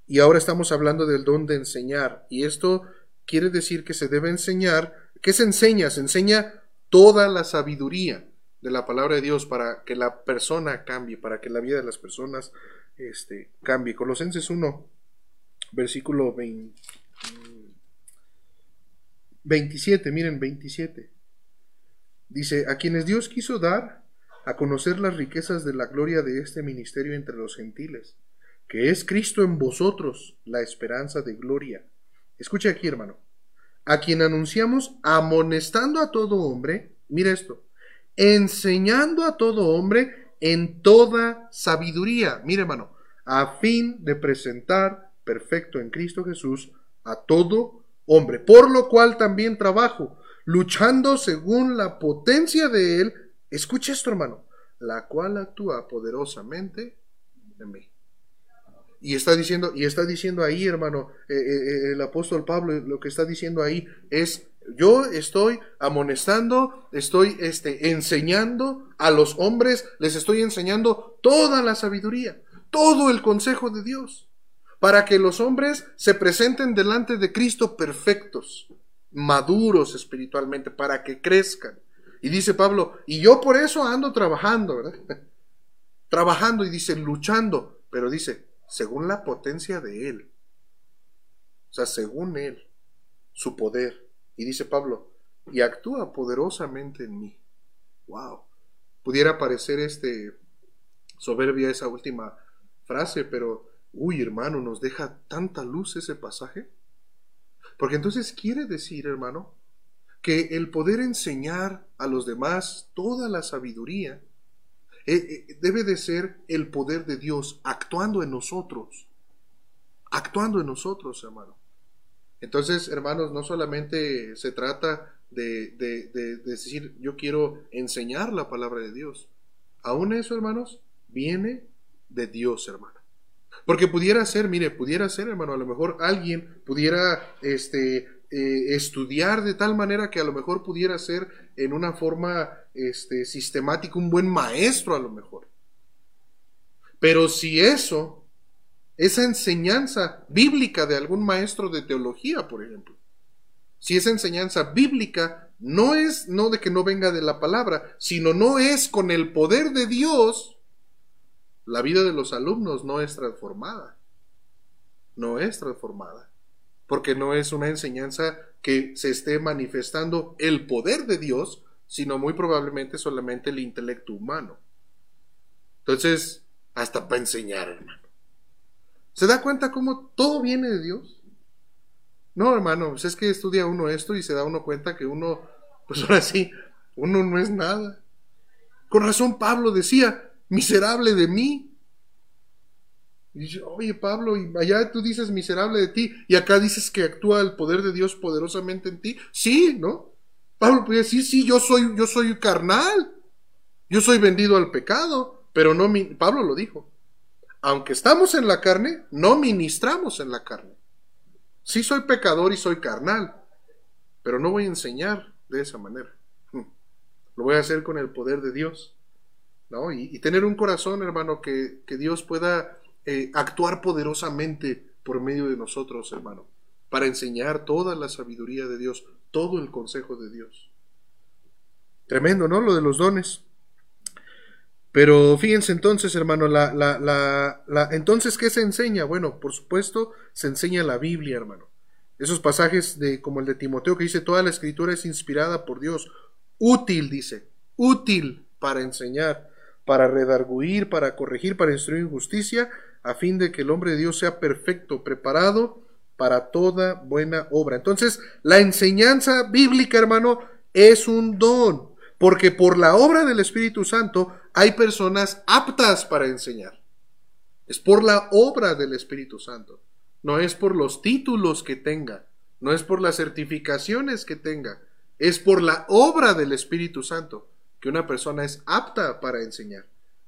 y ahora estamos hablando del don de enseñar. Y esto quiere decir que se debe enseñar. ¿Qué se enseña? Se enseña toda la sabiduría de la palabra de Dios para que la persona cambie, para que la vida de las personas este, cambie. Colosenses 1, versículo 27, miren 27. Dice, a quienes Dios quiso dar a conocer las riquezas de la gloria de este ministerio entre los gentiles, que es Cristo en vosotros, la esperanza de gloria. Escucha aquí, hermano. A quien anunciamos amonestando a todo hombre, mira esto, enseñando a todo hombre en toda sabiduría. Mire, hermano, a fin de presentar perfecto en Cristo Jesús a todo hombre, por lo cual también trabajo, luchando según la potencia de Él. Escucha esto, hermano, la cual actúa poderosamente en mí. Y está diciendo, y está diciendo ahí, hermano, eh, eh, eh, el apóstol Pablo, lo que está diciendo ahí es yo estoy amonestando, estoy este, enseñando a los hombres, les estoy enseñando toda la sabiduría, todo el consejo de Dios, para que los hombres se presenten delante de Cristo perfectos, maduros espiritualmente, para que crezcan. Y dice Pablo, y yo por eso ando trabajando, ¿verdad? trabajando y dice luchando, pero dice, según la potencia de Él. O sea, según Él, su poder. Y dice Pablo, y actúa poderosamente en mí. Wow. Pudiera parecer este soberbia esa última frase, pero uy, hermano, nos deja tanta luz ese pasaje. Porque entonces quiere decir, hermano, que el poder enseñar a los demás toda la sabiduría eh, eh, debe de ser el poder de Dios actuando en nosotros. Actuando en nosotros, hermano. Entonces, hermanos, no solamente se trata de, de, decir, yo quiero enseñar la palabra de Dios. Aún eso, hermanos, viene de Dios, hermano. Porque pudiera ser, mire, pudiera ser, hermano, a lo mejor alguien pudiera este, eh, estudiar de tal manera que a lo mejor pudiera ser en una forma este, sistemática un buen maestro, a lo mejor. Pero si eso, esa enseñanza bíblica de algún maestro de teología, por ejemplo, si esa enseñanza bíblica no es, no de que no venga de la palabra, sino no es con el poder de Dios, la vida de los alumnos no es transformada. No es transformada. Porque no es una enseñanza que se esté manifestando el poder de Dios, sino muy probablemente solamente el intelecto humano. Entonces, hasta para enseñar, hermano. ¿Se da cuenta cómo todo viene de Dios? No, hermano, pues es que estudia uno esto y se da uno cuenta que uno, pues ahora sí, uno no es nada. Con razón Pablo decía, miserable de mí. Y dice, oye Pablo, y allá tú dices miserable de ti, y acá dices que actúa el poder de Dios poderosamente en ti. Sí, ¿no? Pablo podía decir, sí, yo soy, yo soy carnal, yo soy vendido al pecado, pero no, Pablo lo dijo, aunque estamos en la carne, no ministramos en la carne. Sí soy pecador y soy carnal, pero no voy a enseñar de esa manera. Lo voy a hacer con el poder de Dios. Y, tener un corazón, hermano, que, Dios pueda eh, actuar poderosamente por medio de nosotros, hermano, para enseñar toda la sabiduría de Dios, todo el consejo de Dios. Tremendo, ¿no? Lo de los dones. Pero fíjense entonces, hermano, la, la, la, entonces, ¿qué se enseña? Bueno, por supuesto, se enseña la Biblia, hermano. Esos pasajes de, como el de Timoteo que dice, toda la escritura es inspirada por Dios. Útil, dice, útil para enseñar, para redarguir, para corregir, para instruir justicia, a fin de que el hombre de Dios sea perfecto, preparado para toda buena obra. Entonces, la enseñanza bíblica, hermano, es un don, porque por la obra del Espíritu Santo hay personas aptas para enseñar. Es por la obra del Espíritu Santo, no es por los títulos que tenga, no es por las certificaciones que tenga, es por la obra del Espíritu Santo que una persona es apta para enseñar.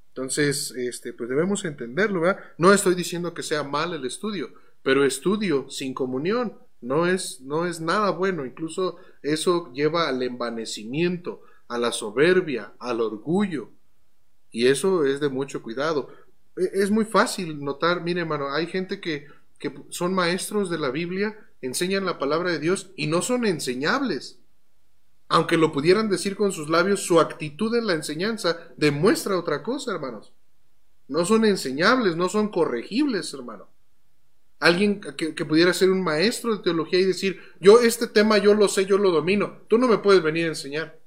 Entonces, este, pues debemos entenderlo, ¿verdad? No estoy diciendo que sea mal el estudio, pero estudio sin comunión no es, no es nada bueno, incluso eso lleva al envanecimiento, a la soberbia, al orgullo, y eso es de mucho cuidado. E, es muy fácil notar, mire hermano, hay gente que, que son maestros de la Biblia, enseñan la palabra de Dios y no son enseñables. Aunque lo pudieran decir con sus labios, su actitud en la enseñanza demuestra otra cosa, hermanos. No son enseñables, no son corregibles, hermano. Alguien que, pudiera ser un maestro de teología y decir, yo este tema yo lo sé, yo lo domino, tú no me puedes venir a enseñar.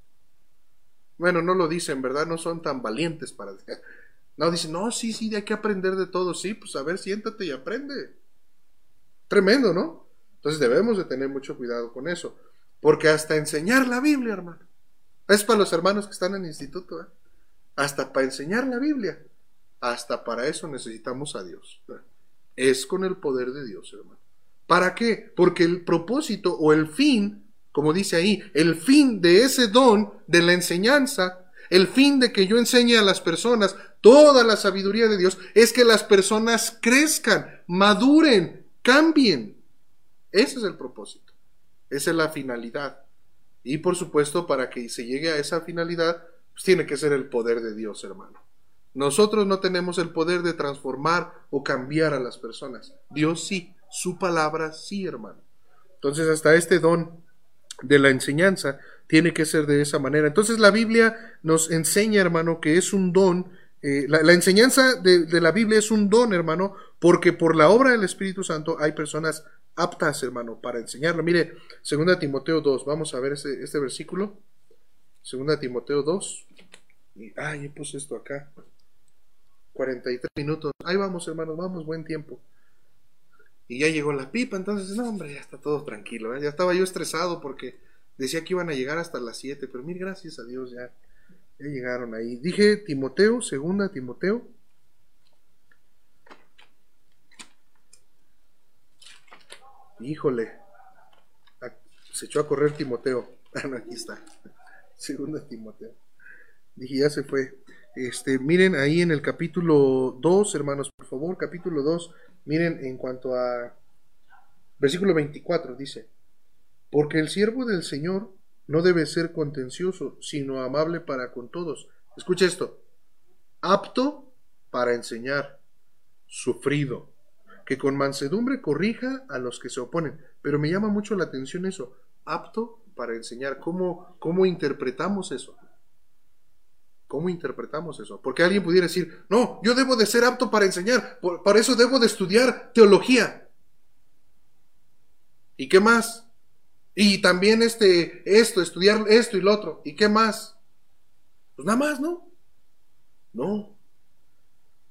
Bueno, no lo dicen, ¿verdad? No son tan valientes para... No, dicen, no, sí, sí, hay que aprender de todo, sí, pues a ver, siéntate y aprende. Tremendo, ¿no? Entonces debemos de tener mucho cuidado con eso. Porque hasta enseñar la Biblia, hermano. Es para los hermanos que están en el instituto. ¿eh? Hasta para enseñar la Biblia. Hasta para eso necesitamos a Dios. Es con el poder de Dios, hermano. ¿Para qué? Porque el propósito o el fin, como dice ahí, el fin de ese don de la enseñanza, el fin de que yo enseñe a las personas toda la sabiduría de Dios, es que las personas crezcan, maduren, cambien. Ese es el propósito. Esa es la finalidad. Y por supuesto, para que se llegue a esa finalidad, pues tiene que ser el poder de Dios, hermano. Nosotros no tenemos el poder de transformar o cambiar a las personas. Dios sí, su palabra sí, hermano. Entonces, hasta este don de la enseñanza tiene que ser de esa manera. Entonces, la Biblia nos enseña, hermano, que es un don eh, la, enseñanza de, de, la Biblia es un don, hermano, porque por la obra del Espíritu Santo hay personas aptas, hermano, para enseñarlo. Mire, 2 Timoteo 2, vamos a ver este, este versículo. 2 Timoteo 2. Y, ay, puse esto acá. 43 minutos. Ahí vamos, hermanos, vamos, buen tiempo. Y ya llegó la pipa, entonces, no, hombre, ya está todo tranquilo. ¿eh? Ya estaba yo estresado porque decía que iban a llegar hasta las 7, pero mil gracias a Dios ya, ya llegaron ahí. Dije Timoteo, segunda Timoteo. Híjole, se echó a correr Timoteo. Ah, no, aquí está. Segunda Timoteo. Dije, ya se fue. Este, miren ahí en el capítulo 2, hermanos, por favor, capítulo 2, miren en cuanto a versículo 24, dice, porque el siervo del Señor no debe ser contencioso, sino amable para con todos. Escucha esto, apto para enseñar, sufrido, que con mansedumbre corrija a los que se oponen. Pero me llama mucho la atención eso, apto para enseñar. ¿Cómo, cómo interpretamos eso? ¿Cómo interpretamos eso? Porque alguien pudiera decir, no, yo debo de ser apto para enseñar, para eso debo de estudiar teología. ¿Y qué más? Y también este, esto, estudiar esto y lo otro. ¿Y qué más? Pues nada más, ¿no? No.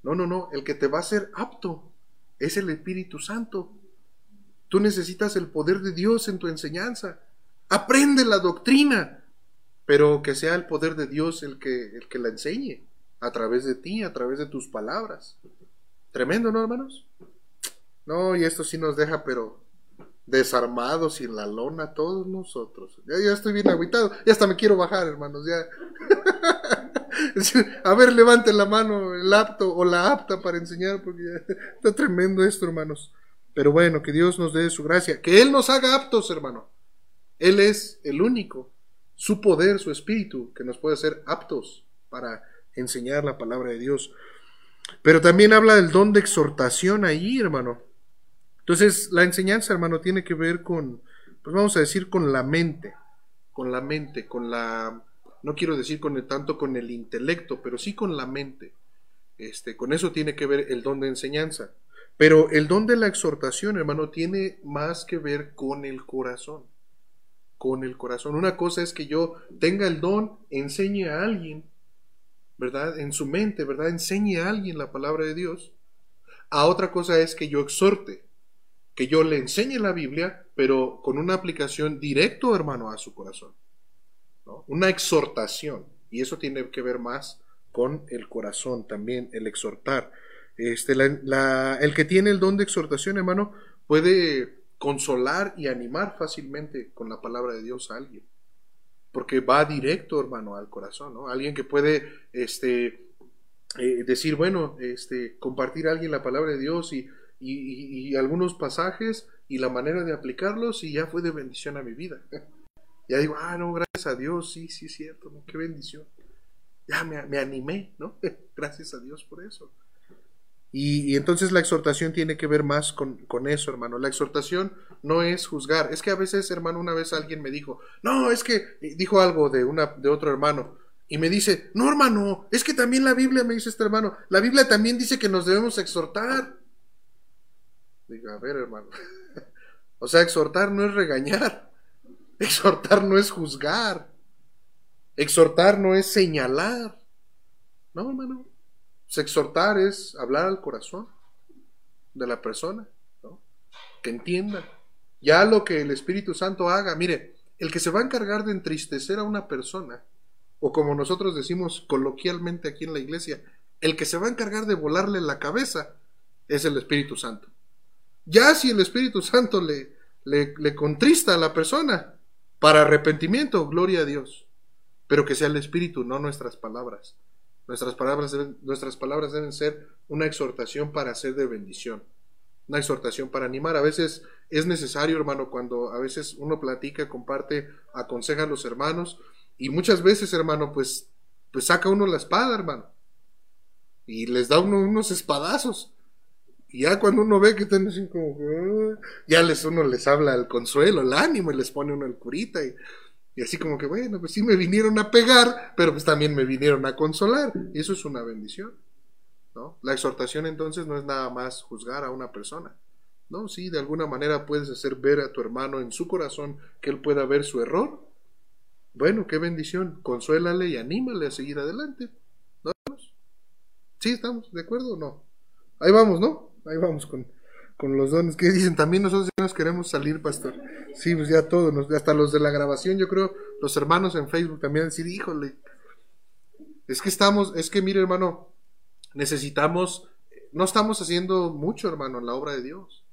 No, no, no. El que te va a ser apto es el Espíritu Santo. Tú necesitas el poder de Dios en tu enseñanza. Aprende la doctrina, pero que sea el poder de Dios el que, el que la enseñe a través de ti, a través de tus palabras. Tremendo, ¿no, hermanos? No, y esto sí nos deja, pero desarmados y en la lona todos nosotros. Ya, estoy bien aguitado, ya hasta me quiero bajar, hermanos, ya. A ver, levanten la mano, el apto o la apta para enseñar, porque está tremendo esto, hermanos. Pero bueno, que Dios nos dé su gracia, que Él nos haga aptos, hermano. Él es el único, su poder, su espíritu, que nos puede hacer aptos para enseñar la palabra de Dios. Pero también habla del don de exhortación allí, hermano. Entonces, la enseñanza, hermano, tiene que ver con, pues vamos a decir, con la mente, con la mente, con la, no quiero decir con el, tanto con el intelecto, pero sí con la mente. Este, con eso tiene que ver el don de enseñanza. Pero el don de la exhortación, hermano, tiene más que ver con el corazón. Con el corazón. Una cosa es que yo tenga el don, enseñe a alguien, ¿verdad? En su mente, ¿verdad? Enseñe a alguien la palabra de Dios. A otra cosa es que yo exhorte, que yo le enseñe la Biblia, pero con una aplicación directo, hermano, a su corazón. Una exhortación. Y eso tiene que ver más con el corazón también, el exhortar. Este, el que tiene el don de exhortación, hermano, puede consolar y animar fácilmente con la palabra de Dios a alguien. Porque va directo, hermano, al corazón, ¿no? Alguien que puede este, eh, decir, bueno, este, compartir a alguien la palabra de Dios y y, algunos pasajes y la manera de aplicarlos y ya fue de bendición a mi vida. ya digo, ah, no, gracias a Dios, sí, sí, cierto, qué bendición. Ya me, me animé, ¿no? gracias a Dios por eso. Y, entonces la exhortación tiene que ver más con, con, eso, hermano. La exhortación no es juzgar. Es que a veces, hermano, una vez alguien me dijo, no, es que dijo algo de, una, de otro hermano. Y me dice, no, hermano, es que también la Biblia, me dice este hermano, la Biblia también dice que nos debemos exhortar. Diga, a ver, hermano. o sea, exhortar no es regañar. Exhortar no es juzgar. Exhortar no es señalar. No, hermano. exhortar es hablar al corazón de la persona, ¿no? Que entienda. Ya lo que el Espíritu Santo haga, mire, el que se va a encargar de entristecer a una persona, o como nosotros decimos coloquialmente aquí en la iglesia, el que se va a encargar de volarle la cabeza es el Espíritu Santo. Ya si el Espíritu Santo le, le, contrista a la persona para arrepentimiento, gloria a Dios. Pero que sea el Espíritu, no nuestras palabras. Nuestras palabras, deben, nuestras palabras deben ser una exhortación para ser de bendición, una exhortación para animar. A veces es necesario, hermano, cuando a veces uno platica, comparte, aconseja a los hermanos, y muchas veces, hermano, pues, pues saca uno la espada, hermano, y les da uno unos espadazos. Y ya cuando uno ve que están así como, ah", ya les, uno les habla el consuelo, el ánimo, y les pone uno el curita. Y, Y así como que, bueno, pues sí me vinieron a pegar, pero pues también me vinieron a consolar. Y eso es una bendición. ¿no? La exhortación entonces no es nada más juzgar a una persona. No, sí, de alguna manera puedes hacer ver a tu hermano en su corazón que él pueda ver su error. Bueno, qué bendición. Consuélale y anímale a seguir adelante. ¿No? ¿Sí estamos de acuerdo o no? Ahí vamos, ¿no? Ahí vamos con, con los dones que dicen. También nosotros ya nos queremos salir, pastor. Sí, pues ya todos, hasta los de la grabación, yo creo, los hermanos en Facebook también decir, híjole, es que estamos, es que mire, hermano, necesitamos, no estamos haciendo mucho, hermano, en la obra de Dios.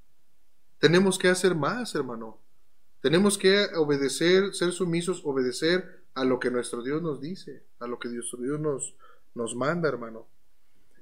Tenemos que hacer más, hermano. Tenemos que obedecer, ser sumisos, obedecer a lo que nuestro Dios nos dice, a lo que nuestro Dios nos, nos manda, hermano.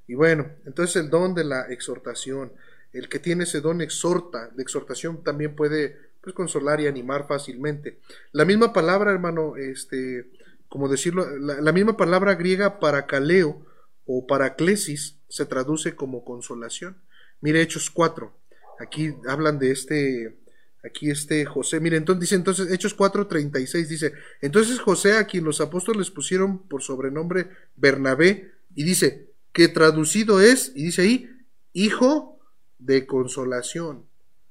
Y bueno, entonces el don de la exhortación, el que tiene ese don exhorta, de exhortación también puede pues, consolar y animar fácilmente. La misma palabra, hermano, este, como decirlo, la, misma palabra griega para caleo o paraclesis se traduce como consolación. Mire Hechos 4, Aquí hablan de este, aquí este José. Mire, entonces dice, entonces, Hechos 4:36 dice, entonces José a quien los apóstoles pusieron por sobrenombre Bernabé, y dice, que traducido es, y dice ahí, hijo de consolación,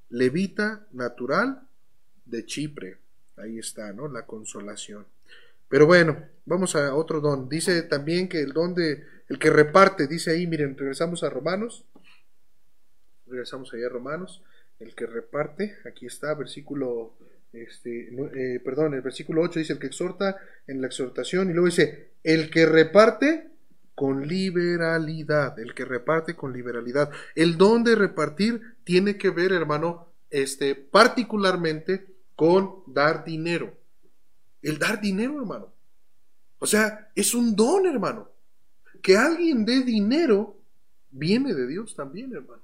levita natural de Chipre. Ahí está, ¿no? La consolación. Pero bueno, vamos a otro don. Dice también que el don de, el que reparte, dice ahí, miren, regresamos a Romanos regresamos allá a Romanos, el que reparte, aquí está, versículo, este, eh, perdón, el versículo 8 dice el que exhorta en la exhortación y luego dice, el que reparte con liberalidad, el que reparte con liberalidad. El don de repartir tiene que ver, hermano, este, particularmente con dar dinero. El dar dinero, hermano. O sea, es un don, hermano. Que alguien dé dinero viene de Dios también, hermano.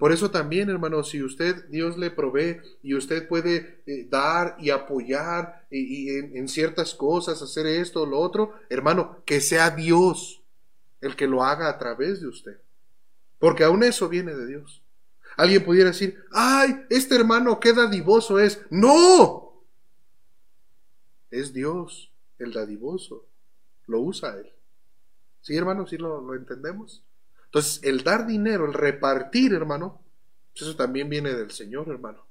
Por eso también, hermano, si usted, Dios le provee y usted puede eh, dar y apoyar y, en, ciertas cosas, hacer esto o lo otro, hermano, que sea Dios el que lo haga a través de usted. Porque aún eso viene de Dios. Alguien pudiera decir, ay, este hermano qué dadivoso es. No. Es Dios el dadivoso. Lo usa Él. ¿Sí, hermano? ¿Sí lo, lo entendemos? Entonces, el dar dinero, el repartir, hermano, pues eso también viene del Señor, hermano.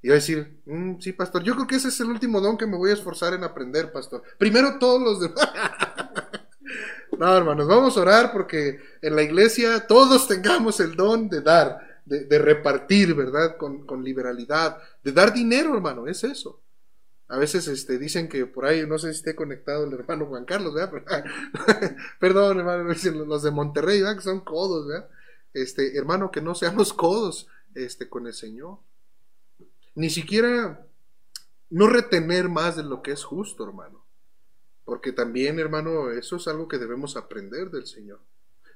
Y va a decir, mm, sí, pastor, yo creo que ese es el último don que me voy a esforzar en aprender, pastor. Primero todos los demás. no, hermanos, vamos a orar porque en la iglesia todos tengamos el don de dar, de, repartir, ¿verdad? Con, con liberalidad, de dar dinero, hermano, es eso. A veces este, dicen que por ahí, no sé si esté conectado el hermano Juan Carlos, ¿verdad? Perdón, hermano, los de Monterrey, ¿verdad? Que son codos, ¿verdad? Este, hermano, que no seamos codos este, con el Señor. Ni siquiera no retener más de lo que es justo, hermano. Porque también, hermano, eso es algo que debemos aprender del Señor.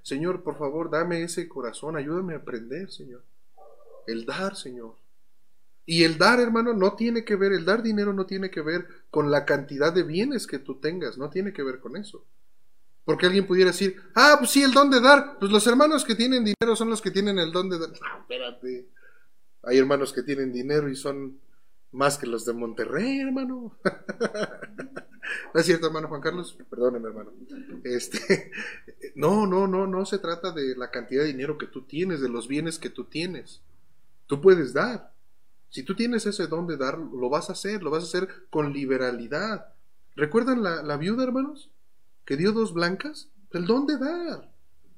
Señor, por favor, dame ese corazón, ayúdame a aprender, Señor. El dar, Señor. Y el dar, hermano, no tiene que ver, el dar dinero no tiene que ver con la cantidad de bienes que tú tengas, no tiene que ver con eso. Porque alguien pudiera decir, ah, pues sí, el don de dar, pues los hermanos que tienen dinero son los que tienen el don de dar. No, espérate. Hay hermanos que tienen dinero y son más que los de Monterrey, hermano. ¿No es cierto, hermano Juan Carlos? Perdóneme, hermano. Este, no, no, no, no se trata de la cantidad de dinero que tú tienes, de los bienes que tú tienes. Tú puedes dar. Si tú tienes ese don de dar, lo vas a hacer, lo vas a hacer con liberalidad. ¿Recuerdan la, viuda, hermanos? Que dio dos blancas. El don de dar.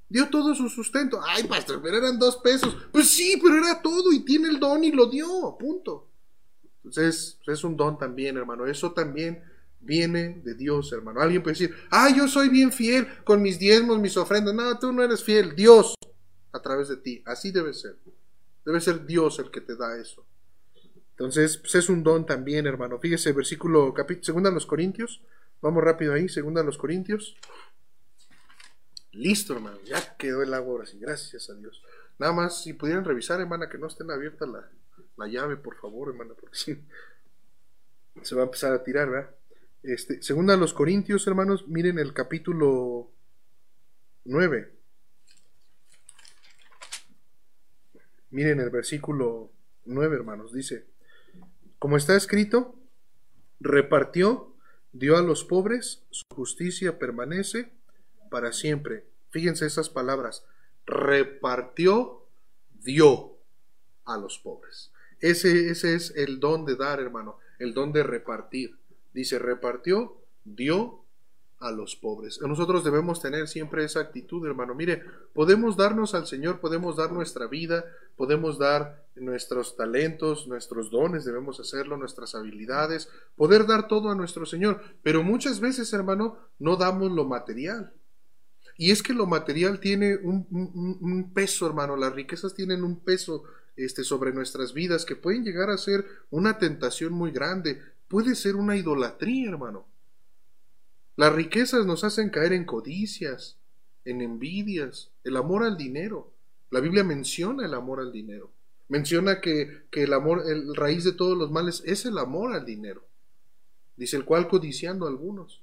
Dio todo su sustento. Ay, pastor, pero eran dos pesos. Pues sí, pero era todo y tiene el don y lo dio. Punto. Entonces, es un don también, hermano. Eso también viene de Dios, hermano. Alguien puede decir, ah, yo soy bien fiel con mis diezmos, mis ofrendas. No, tú no eres fiel. Dios a través de ti. Así debe ser. Debe ser Dios el que te da eso. Entonces, pues es un don también, hermano. Fíjese, versículo, capítulo, segunda a los Corintios. Vamos rápido ahí, segunda a los Corintios. Listo, hermano. Ya quedó el agua ahora sí. Gracias a Dios. Nada más, si pudieran revisar, hermana, que no estén abiertas la, la llave, por favor, hermana, porque si se va a empezar a tirar, ¿verdad? Este, segunda a los Corintios, hermanos, miren el capítulo 9. Miren el versículo 9, hermanos, dice, como está escrito, repartió, dio a los pobres, su justicia permanece para siempre. Fíjense esas palabras, repartió, dio a los pobres. Ese, ese es el don de dar, hermano, el don de repartir. Dice, repartió, dio a los pobres. Nosotros debemos tener siempre esa actitud, hermano. Mire, podemos darnos al Señor, podemos dar nuestra vida, podemos dar nuestros talentos, nuestros dones, debemos hacerlo, nuestras habilidades, poder dar todo a nuestro Señor. Pero muchas veces, hermano, no damos lo material. Y es que lo material tiene un, un peso, hermano, las riquezas tienen un peso este, sobre nuestras vidas que pueden llegar a ser una tentación muy grande, puede ser una idolatría, hermano. Las riquezas nos hacen caer en codicias, en envidias, el amor al dinero. La Biblia menciona el amor al dinero. Menciona que, que el amor, el raíz de todos los males es el amor al dinero. Dice el cual codiciando a algunos.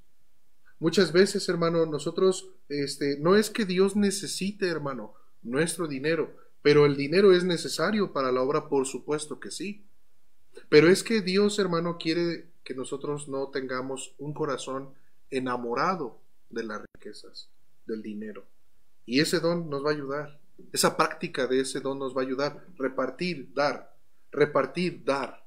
Muchas veces, hermano, nosotros, este, no es que Dios necesite, hermano, nuestro dinero, pero el dinero es necesario para la obra, por supuesto que sí. Pero es que Dios, hermano, quiere que nosotros no tengamos un corazón enamorado de las riquezas, del dinero. Y ese don nos va a ayudar. Esa práctica de ese don nos va a ayudar. Repartir, dar. Repartir, dar.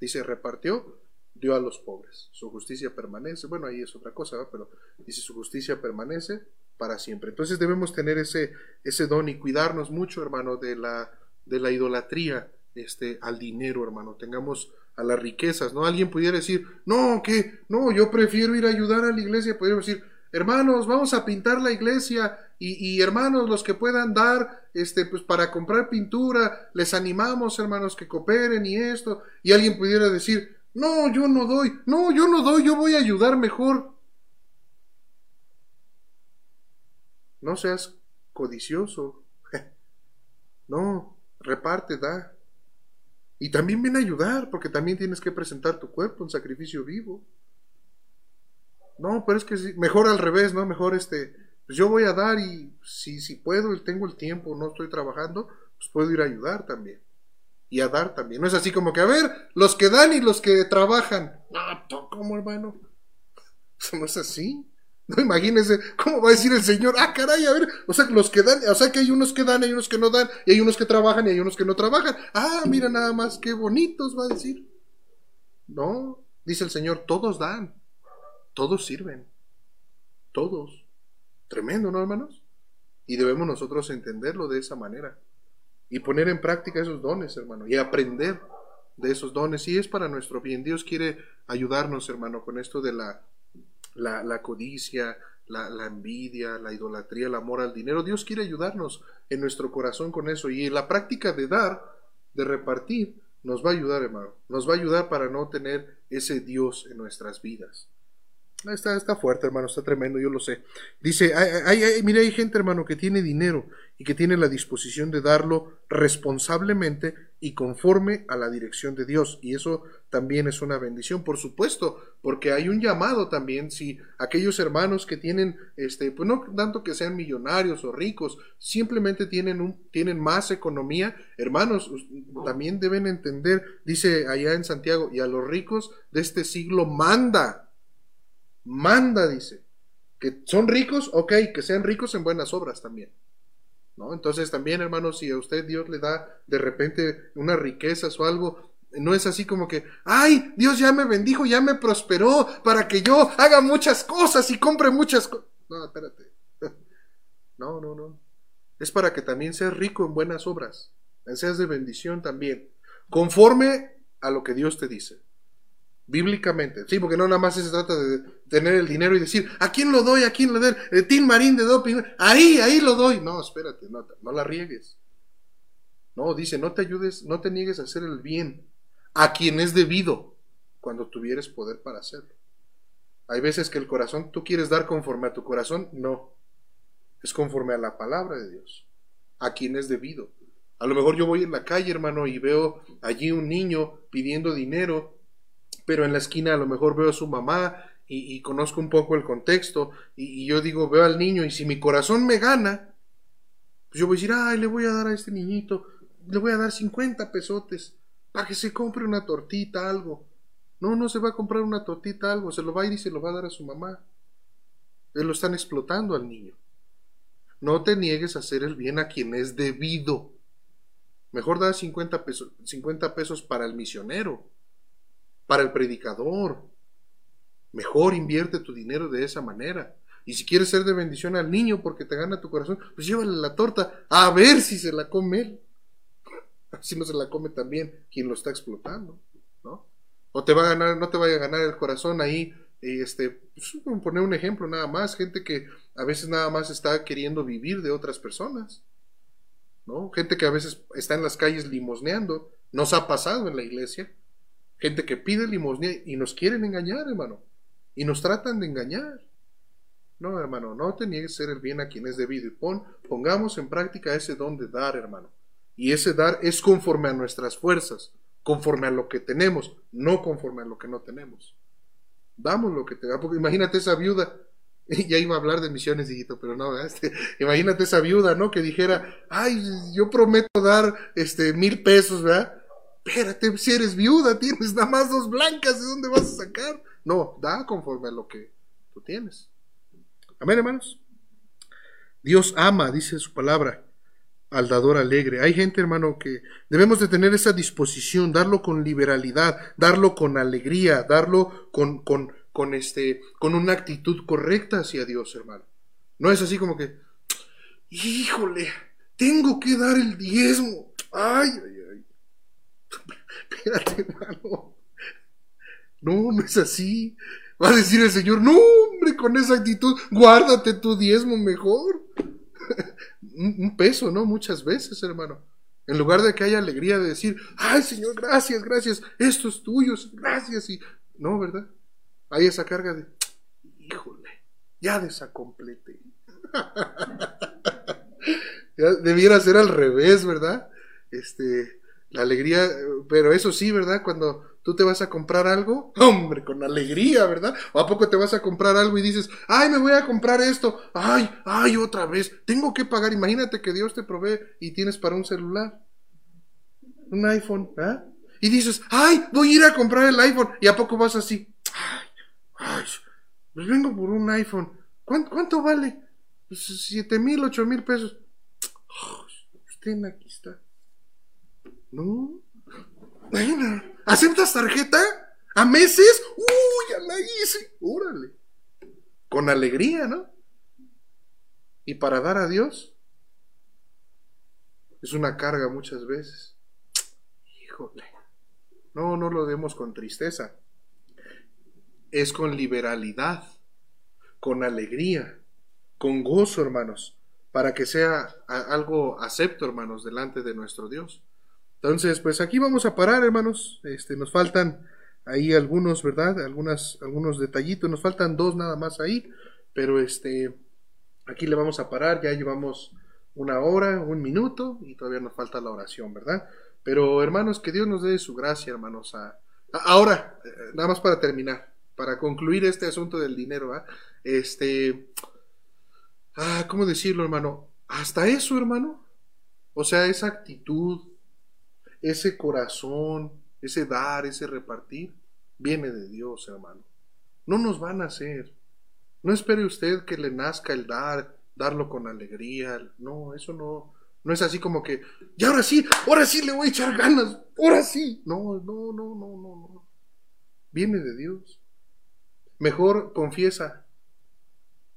Dice, repartió, dio a los pobres. Su justicia permanece. Bueno, ahí es otra cosa, pero dice, su justicia permanece para siempre. Entonces debemos tener ese, ese don y cuidarnos mucho, hermano, de la, de la idolatría este, al dinero, hermano. Tengamos a las riquezas, ¿no? Alguien pudiera decir, no, que, no, yo prefiero ir a ayudar a la iglesia. Podría decir, hermanos, vamos a pintar la iglesia y, y, hermanos, los que puedan dar, este, pues para comprar pintura, les animamos, hermanos, que cooperen y esto. Y alguien pudiera decir, no, yo no doy, no, yo no doy, yo voy a ayudar mejor. No seas codicioso. No, reparte, da. Y también ven a ayudar, porque también tienes que presentar tu cuerpo en sacrificio vivo. No, pero es que mejor al revés, ¿no? Mejor este, pues yo voy a dar y si, si puedo tengo el tiempo, no estoy trabajando, pues puedo ir a ayudar también. Y a dar también. No es así como que, a ver, los que dan y los que trabajan. No, ¿cómo, hermano? Eso no es así. No imagínense cómo va a decir el Señor, ah, caray, a ver, o sea, los que dan, o sea que hay unos que dan, hay unos que no dan, y hay unos que trabajan y hay unos que no trabajan. Ah, mira nada más, qué bonitos va a decir. No, dice el Señor, todos dan, todos sirven, todos. Tremendo, ¿no, hermanos? Y debemos nosotros entenderlo de esa manera y poner en práctica esos dones, hermano, y aprender de esos dones. Y es para nuestro bien. Dios quiere ayudarnos, hermano, con esto de la la, codicia, la, envidia, la idolatría, el amor al dinero. Dios quiere ayudarnos en nuestro corazón con eso. Y la práctica de dar, de repartir, nos va a ayudar, hermano. Nos va a ayudar para no tener ese Dios en nuestras vidas. Está, está fuerte, hermano, está tremendo, yo lo sé. Dice, hay, hay, mire, hay gente, hermano, que tiene dinero y que tiene la disposición de darlo responsablemente y conforme a la dirección de Dios. Y eso también es una bendición, por supuesto, porque hay un llamado también, si aquellos hermanos que tienen, este, pues no tanto que sean millonarios o ricos, simplemente tienen, un, tienen más economía, hermanos, también deben entender, dice allá en Santiago, y a los ricos de este siglo manda manda, dice. Que son ricos, ok, que sean ricos en buenas obras también. ¿No? Entonces también, hermanos, si a usted Dios le da de repente unas riquezas o algo, no es así como que, ay, Dios ya me bendijo, ya me prosperó para que yo haga muchas cosas y compre muchas cosas. No, espérate. No, no, no. Es para que también seas rico en buenas obras, seas de bendición también, conforme a lo que Dios te dice bíblicamente. Sí, porque no nada más se trata de tener el dinero y decir, ¿a quién lo doy? ¿A quién lo doy? El Tim Marín de doping. Ahí, ahí lo doy. No, espérate, no, no la riegues. No, dice, no te ayudes, no te niegues a hacer el bien a quien es debido cuando tuvieres poder para hacerlo. Hay veces que el corazón, tú quieres dar conforme a tu corazón, no. Es conforme a la palabra de Dios, a quien es debido. A lo mejor yo voy en la calle, hermano, y veo allí un niño pidiendo dinero pero en la esquina a lo mejor veo a su mamá y, conozco un poco el contexto y, yo digo, veo al niño y si mi corazón me gana, pues yo voy a decir, ay, le voy a dar a este niñito, le voy a dar 50 pesotes para que se compre una tortita, algo. No, no se va a comprar una tortita, algo, se lo va a ir y se lo va a dar a su mamá. Él lo están explotando al niño. No te niegues a hacer el bien a quien es debido. Mejor da 50 pesos, 50 pesos para el misionero, para el predicador. Mejor invierte tu dinero de esa manera. Y si quieres ser de bendición al niño porque te gana tu corazón, pues llévale la torta a ver si se la come él. Si no se la come también quien lo está explotando, ¿no? O te va a ganar, no te vaya a ganar el corazón ahí, este, pues, poner un ejemplo nada más, gente que a veces nada más está queriendo vivir de otras personas, ¿no? Gente que a veces está en las calles limosneando, nos ha pasado en la iglesia, gente que pide limosnea y nos quieren engañar, hermano, y nos tratan de engañar. No, hermano, no te niegues ser el bien a quien es debido y pon, pongamos en práctica ese don de dar, hermano. Y ese dar es conforme a nuestras fuerzas, conforme a lo que tenemos, no conforme a lo que no tenemos. Damos lo que te da, porque imagínate esa viuda, ya iba a hablar de misiones, hijito, pero no, este, imagínate esa viuda, ¿no? Que dijera, ay, yo prometo dar este mil pesos, ¿verdad? Espérate, si eres viuda, tienes nada más dos blancas, ¿de dónde vas a sacar? No, da conforme a lo que tú tienes. Amén, hermanos. Dios ama, dice su palabra, al dador alegre. Hay gente, hermano, que debemos de tener esa disposición, darlo con liberalidad, darlo con alegría, darlo con, con, con, este, con una actitud correcta hacia Dios, hermano. No es así como que, híjole, tengo que dar el diezmo. Ay, ay, ay. Espérate, hermano. No, no es así. Va a decir el Señor, no, hombre, con esa actitud, guárdate tu diezmo mejor. un peso, ¿no? Muchas veces, hermano. En lugar de que haya alegría de decir, ay, Señor, gracias, gracias, esto es tuyo, gracias. Y no, ¿verdad? Hay esa carga de, híjole, ya desacomplete. ya debiera ser al revés, ¿verdad? Este, la alegría, pero eso sí, ¿verdad? Cuando tú te vas a comprar algo, hombre, con alegría, ¿verdad? ¿O a poco te vas a comprar algo y dices, ay, me voy a comprar esto, ay, ay, otra vez, tengo que pagar, imagínate que Dios te provee y tienes para un celular, un iPhone, ¿ah? Y dices, ay, voy a ir a comprar el iPhone, y a poco vas así, ay, ay, pues vengo por un iPhone, ¿cuánto, vale? Pues siete mil, ocho mil pesos. usted aquí está. No, bueno, ¿aceptas tarjeta? ¿A meses? ¡Uy, ya la hice! ¡Órale! Con alegría, ¿no? Y para dar a Dios es una carga muchas veces. Híjole. No, no lo demos con tristeza. Es con liberalidad, con alegría, con gozo, hermanos, para que sea algo acepto, hermanos, delante de nuestro Dios. Entonces, pues aquí vamos a parar, hermanos. Este, nos faltan ahí algunos, ¿verdad? Algunas, algunos detallitos. Nos faltan dos nada más ahí. Pero este, aquí le vamos a parar. Ya llevamos una hora, un minuto y todavía nos falta la oración, ¿verdad? Pero hermanos, que Dios nos dé su gracia, hermanos. ahora, eh, nada más para terminar, para concluir este asunto del dinero, ¿ah? Este, ah, ¿cómo decirlo, hermano? Hasta eso, hermano. O sea, esa actitud, ese corazón, ese dar, ese repartir, viene de Dios, hermano. No nos van a hacer. No espere usted que le nazca el dar, darlo con alegría. No, eso no, no es así como que, y ahora sí, ahora sí le voy a echar ganas, ahora sí. No, no, no, no, no, no. Viene de Dios. Mejor confiesa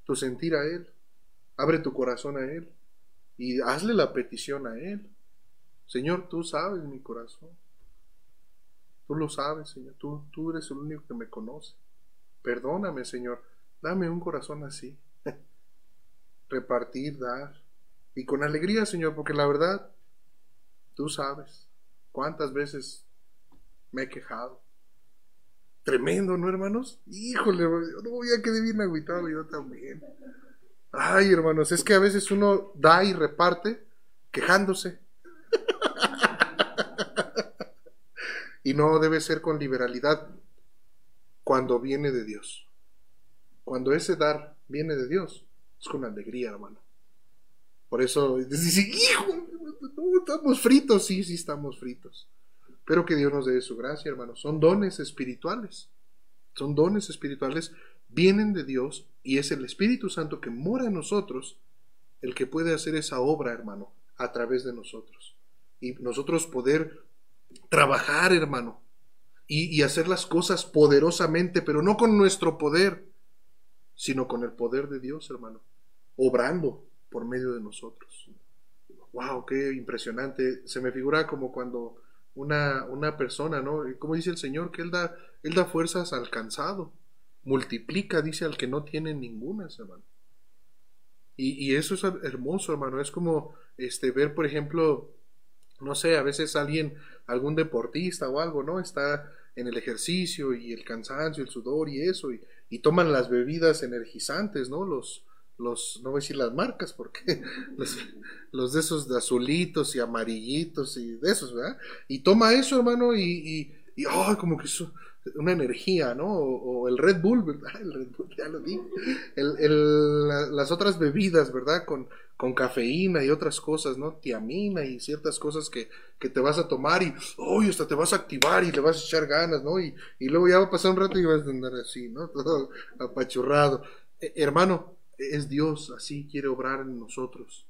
tu sentir a Él. Abre tu corazón a Él y hazle la petición a Él. Señor, tú sabes mi corazón. Tú lo sabes, Señor. Tú, tú eres el único que me conoce. Perdóname, Señor. Dame un corazón así. Repartir, dar. Y con alegría, Señor, porque la verdad, tú sabes cuántas veces me he quejado. Tremendo, ¿no, hermanos? Híjole, no, ya quedé bien agüitado yo también. Ay, hermanos, es que a veces uno da y reparte quejándose. Y no debe ser con liberalidad cuando viene de Dios. Cuando ese dar viene de Dios, es con alegría, hermano. Por eso dice, hijo, estamos fritos, sí, sí estamos fritos. Espero que Dios nos dé su gracia, hermanos. Son dones espirituales. Son dones espirituales, vienen de Dios y es el Espíritu Santo que mora en nosotros el que puede hacer esa obra, hermano, a través de nosotros. Y nosotros poder trabajar, hermano, y, hacer las cosas poderosamente, pero no con nuestro poder, sino con el poder de Dios, hermano, obrando por medio de nosotros. ¡Wow! ¡Qué impresionante! Se me figura como cuando una, una persona, ¿no? Como dice el Señor, que Él da, Él da fuerzas al cansado, multiplica, dice, al que no tiene ninguna, hermano. Y, y, eso es hermoso, hermano. Es como este, ver, por ejemplo, no sé, a veces alguien, algún deportista o algo, ¿no? Está en el ejercicio y el cansancio, el sudor y eso, y, y toman las bebidas energizantes, ¿no? Los, los, no voy a decir las marcas, porque los, los de esos de azulitos y amarillitos y de esos, ¿verdad? Y toma eso, hermano, y, y, y como que eso, una energía, ¿no? O, el Red Bull, ¿verdad? El Red Bull, ya lo dije. El, el, las otras bebidas, ¿verdad? Con, con cafeína y otras cosas, ¿no? Tiamina y ciertas cosas que, que te vas a tomar y, uy, hasta te vas a activar y le vas a echar ganas, ¿no? Y, y luego ya va a pasar un rato y vas a andar así, ¿no? Todo apachurrado. Eh, hermano, es Dios, así quiere obrar en nosotros.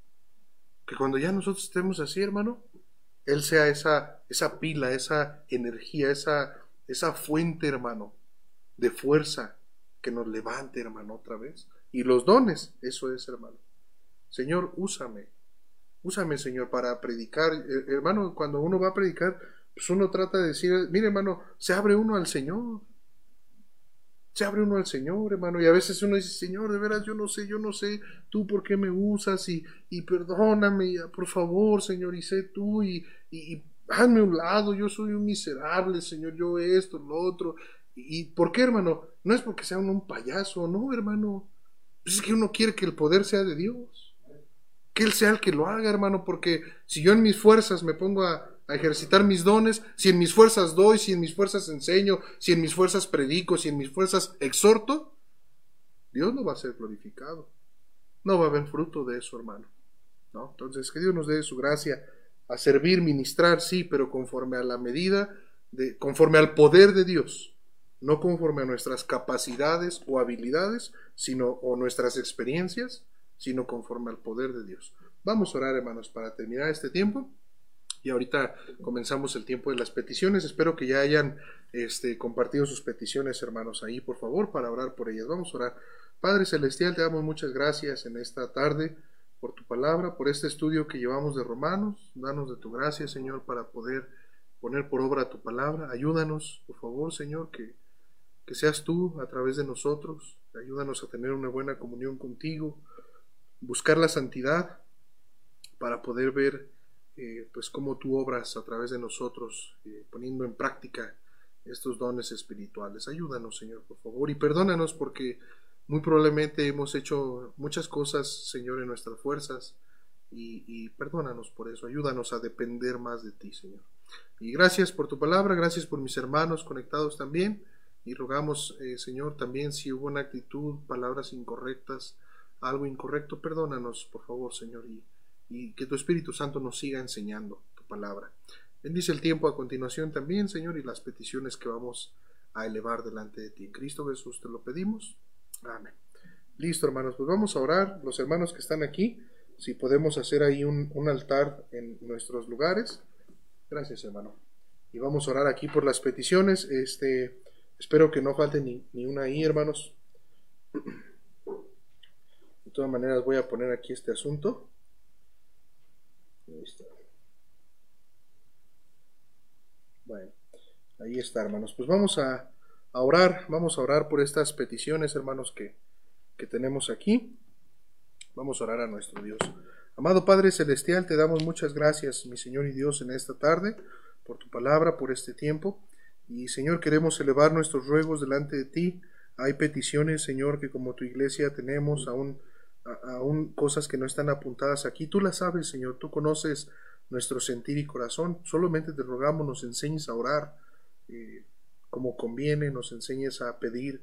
Que cuando ya nosotros estemos así, hermano, Él sea esa, esa pila, esa energía, esa, esa fuente, hermano, de fuerza que nos levante, hermano, otra vez. Y los dones, eso es, hermano. Señor, úsame. Úsame, Señor, para predicar. Eh, hermano, cuando uno va a predicar, pues uno trata de decir, mire, hermano, se abre uno al Señor. Se abre uno al Señor, hermano. Y a veces uno dice, Señor, de veras, yo no sé, yo no sé, tú por qué me usas y, y perdóname, por favor, Señor, y sé tú y, y, hazme un lado, yo soy un miserable, Señor, yo esto, lo otro. ¿Y por qué, hermano? No es porque sea uno un payaso, no, hermano. Pues es que uno quiere que el poder sea de Dios que Él sea el que lo haga, hermano, porque si yo en mis fuerzas me pongo a, ejercitar mis dones, si en mis fuerzas doy, si en mis fuerzas enseño, si en mis fuerzas predico, si en mis fuerzas exhorto, Dios no va a ser glorificado. No va a haber fruto de eso, hermano. ¿No? Entonces, que Dios nos dé su gracia a servir, ministrar, sí, pero conforme a la medida, de, conforme al poder de Dios, no conforme a nuestras capacidades o habilidades, sino o nuestras experiencias, sino conforme al poder de Dios. Vamos a orar, hermanos, para terminar este tiempo. Y ahorita comenzamos el tiempo de las peticiones. Espero que ya hayan este, compartido sus peticiones, hermanos, ahí, por favor, para orar por ellas. Vamos a orar. Padre Celestial, te damos muchas gracias en esta tarde por tu palabra, por este estudio que llevamos de Romanos. Danos de tu gracia, Señor, para poder poner por obra tu palabra. Ayúdanos, por favor, Señor, que, que seas tú a través de nosotros. Ayúdanos a tener una buena comunión contigo buscar la santidad para poder ver eh, pues cómo tú obras a través de nosotros, eh, poniendo en práctica estos dones espirituales. Ayúdanos, Señor, por favor, y perdónanos porque muy probablemente hemos hecho muchas cosas, Señor, en nuestras fuerzas, y, perdónanos por eso. Ayúdanos a depender más de ti, Señor. Y gracias por tu palabra, gracias por mis hermanos conectados también, y rogamos, eh, Señor, también si hubo una actitud, palabras incorrectas, algo incorrecto, perdónanos, por favor, Señor, y, y que tu Espíritu Santo nos siga enseñando tu palabra. Bendice el tiempo a continuación también, Señor, y las peticiones que vamos a elevar delante de ti. En Cristo Jesús te lo pedimos. Amén. Listo, hermanos, pues vamos a orar. Los hermanos que están aquí, si podemos hacer ahí un, altar en nuestros lugares. Gracias, hermano. Y vamos a orar aquí por las peticiones. Este, espero que no falte ni, ni una ahí, hermanos. De todas maneras voy a poner aquí este asunto. Está. Bueno, ahí está, hermanos. Pues vamos a, orar, vamos a orar por estas peticiones, hermanos, que, que tenemos aquí. Vamos a orar a nuestro Dios. Amado Padre Celestial, te damos muchas gracias, mi Señor y Dios, en esta tarde, por tu palabra, por este tiempo. Y Señor, queremos elevar nuestros ruegos delante de ti. Hay peticiones, Señor, que como tu iglesia tenemos aún aún cosas que no están apuntadas aquí. Tú las sabes, Señor, tú conoces nuestro sentir y corazón. Solamente te rogamos, nos enseñes a orar eh, como conviene, nos enseñes a pedir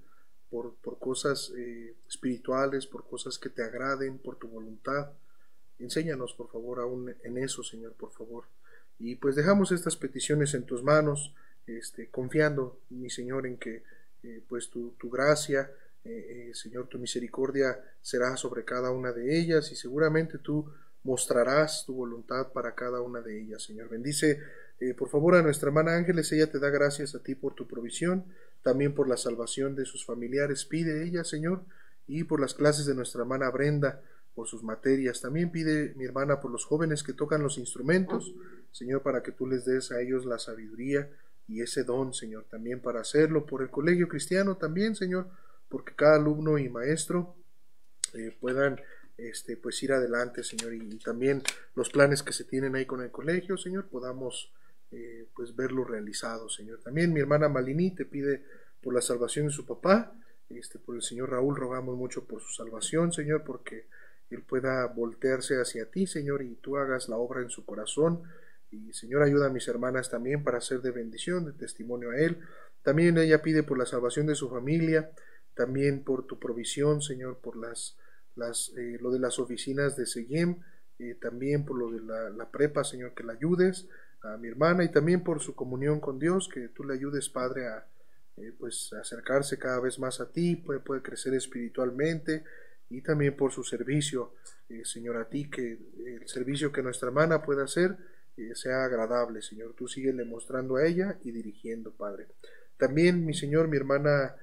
por, por cosas eh, espirituales, por cosas que te agraden, por tu voluntad. Enséñanos, por favor, aún en eso, Señor, por favor. Y pues dejamos estas peticiones en tus manos, este, confiando, mi Señor, en que eh, pues tu, tu gracia, eh, Señor, tu misericordia será sobre cada una de ellas y seguramente tú mostrarás tu voluntad para cada una de ellas, Señor. Bendice, por favor, a nuestra hermana Ángeles, ella te da gracias a ti por tu provisión, también por la salvación de sus familiares, pide ella, Señor, y por las clases de nuestra hermana Brenda, por sus materias. También pide mi hermana por los jóvenes que tocan los instrumentos, Señor, para que tú les des a ellos la sabiduría y ese don, Señor, también para hacerlo. Por el colegio cristiano también, Señor, porque cada alumno y maestro eh, puedan este, pues ir adelante, Señor, y, también los planes que se tienen ahí con el colegio, Señor, podamos eh, pues verlos realizados, Señor. También mi hermana Malini te pide por la salvación de su papá, este, por el Señor Raúl rogamos mucho por su salvación, Señor, porque él pueda voltearse hacia ti, Señor, y tú hagas la obra en su corazón. Y Señor, ayuda a mis hermanas también para ser de bendición, de testimonio a Él. También ella pide por la salvación de su familia, también por tu provisión, Señor, por las, las eh, lo de las oficinas de Seguem, eh, también por lo de la, prepa, Señor, que la ayudes a mi hermana y también por su comunión con Dios, que tú le ayudes, Padre, a eh, pues acercarse cada vez más a ti, puede, puede crecer espiritualmente, y también por su servicio, eh, Señor, a ti, que el servicio que nuestra hermana pueda hacer eh, sea agradable, Señor. Tú sigues mostrando a ella y dirigiendo, Padre. También, mi Señor, mi hermana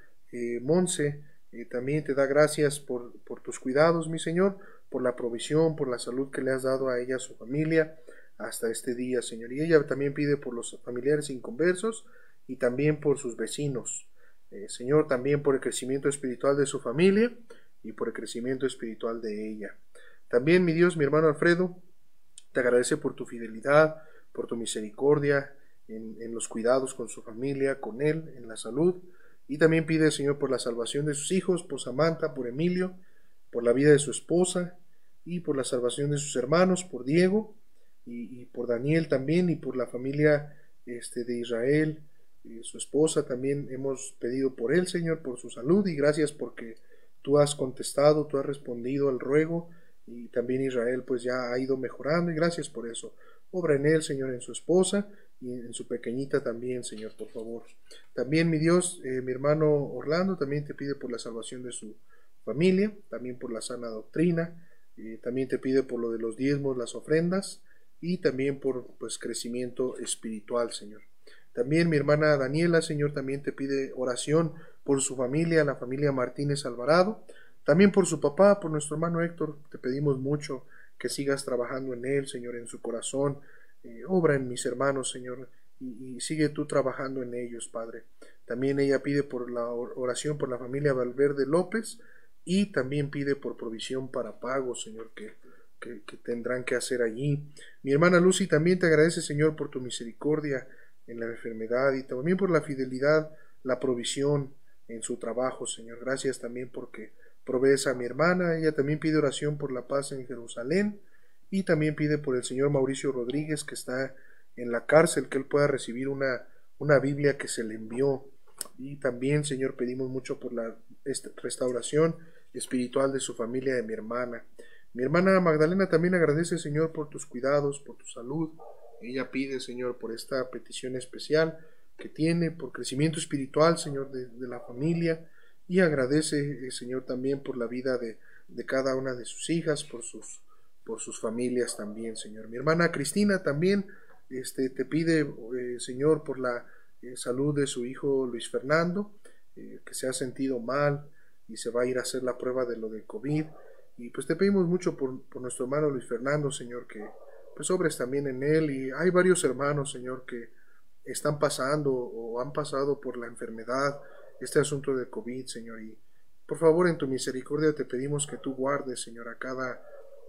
Monse, también te da gracias por, por tus cuidados, mi Señor, por la provisión, por la salud que le has dado a ella, a su familia, hasta este día, Señor. Y ella también pide por los familiares inconversos y también por sus vecinos. Señor, también por el crecimiento espiritual de su familia y por el crecimiento espiritual de ella. También, mi Dios, mi hermano Alfredo, te agradece por tu fidelidad, por tu misericordia en, los cuidados con su familia, con él, en la salud. Y también pide, Señor, por la salvación de sus hijos, por Samantha, por Emilio, por la vida de su esposa y por la salvación de sus hermanos, por Diego y, por Daniel también y por la familia este, de Israel, y su esposa también hemos pedido por él, Señor, por su salud y gracias porque Tú has contestado, tú has respondido al ruego y también Israel pues ya ha ido mejorando y gracias por eso. Obra en él, Señor, en su esposa y en su pequeñita también, Señor, por favor. También mi Dios, eh, mi hermano Orlando también te pide por la salvación de su familia, también por la sana doctrina, eh, también te pide por lo de los diezmos, las ofrendas y también por pues crecimiento espiritual, Señor. También mi hermana Daniela, Señor, también te pide oración por su familia, la familia Martínez Alvarado, también por su papá, por nuestro hermano Héctor, te pedimos mucho que sigas trabajando en él, Señor, en su corazón, eh, obra en mis hermanos, Señor, y, sigue tú trabajando en ellos, Padre. También ella pide por la oración por la familia Valverde López y también pide por provisión para pago, Señor, que, tendrán que hacer allí. Mi hermana Lucy también te agradece, Señor, por tu misericordia en la enfermedad y también por la fidelidad, la provisión, en su trabajo, Señor. Gracias también porque provees a mi hermana. Ella también pide oración por la paz en Jerusalén y también pide por el Señor Mauricio Rodríguez que está en la cárcel, que él pueda recibir una, una Biblia que se le envió. Y también, Señor, pedimos mucho por la restauración espiritual de su familia, de mi hermana. Mi hermana Magdalena también agradece, Señor, por tus cuidados, por tu salud. Ella pide, Señor, por esta petición especial que tiene, por crecimiento espiritual, Señor, de, la familia, y agradece, eh, Señor, también por la vida de, cada una de sus hijas, por sus, familias también, Señor. Mi hermana Cristina también este, te pide, eh, Señor, por la eh, salud de su hijo Luis Fernando, que se ha sentido mal y se va a ir a hacer la prueba de lo del COVID. Y pues te pedimos mucho por, por nuestro hermano Luis Fernando, Señor, que pues obres también en él. Y hay varios hermanos, Señor, que están pasando o han pasado por la enfermedad, este asunto de COVID, Señor. Y por favor, en tu misericordia te pedimos que tú guardes, Señor, a cada,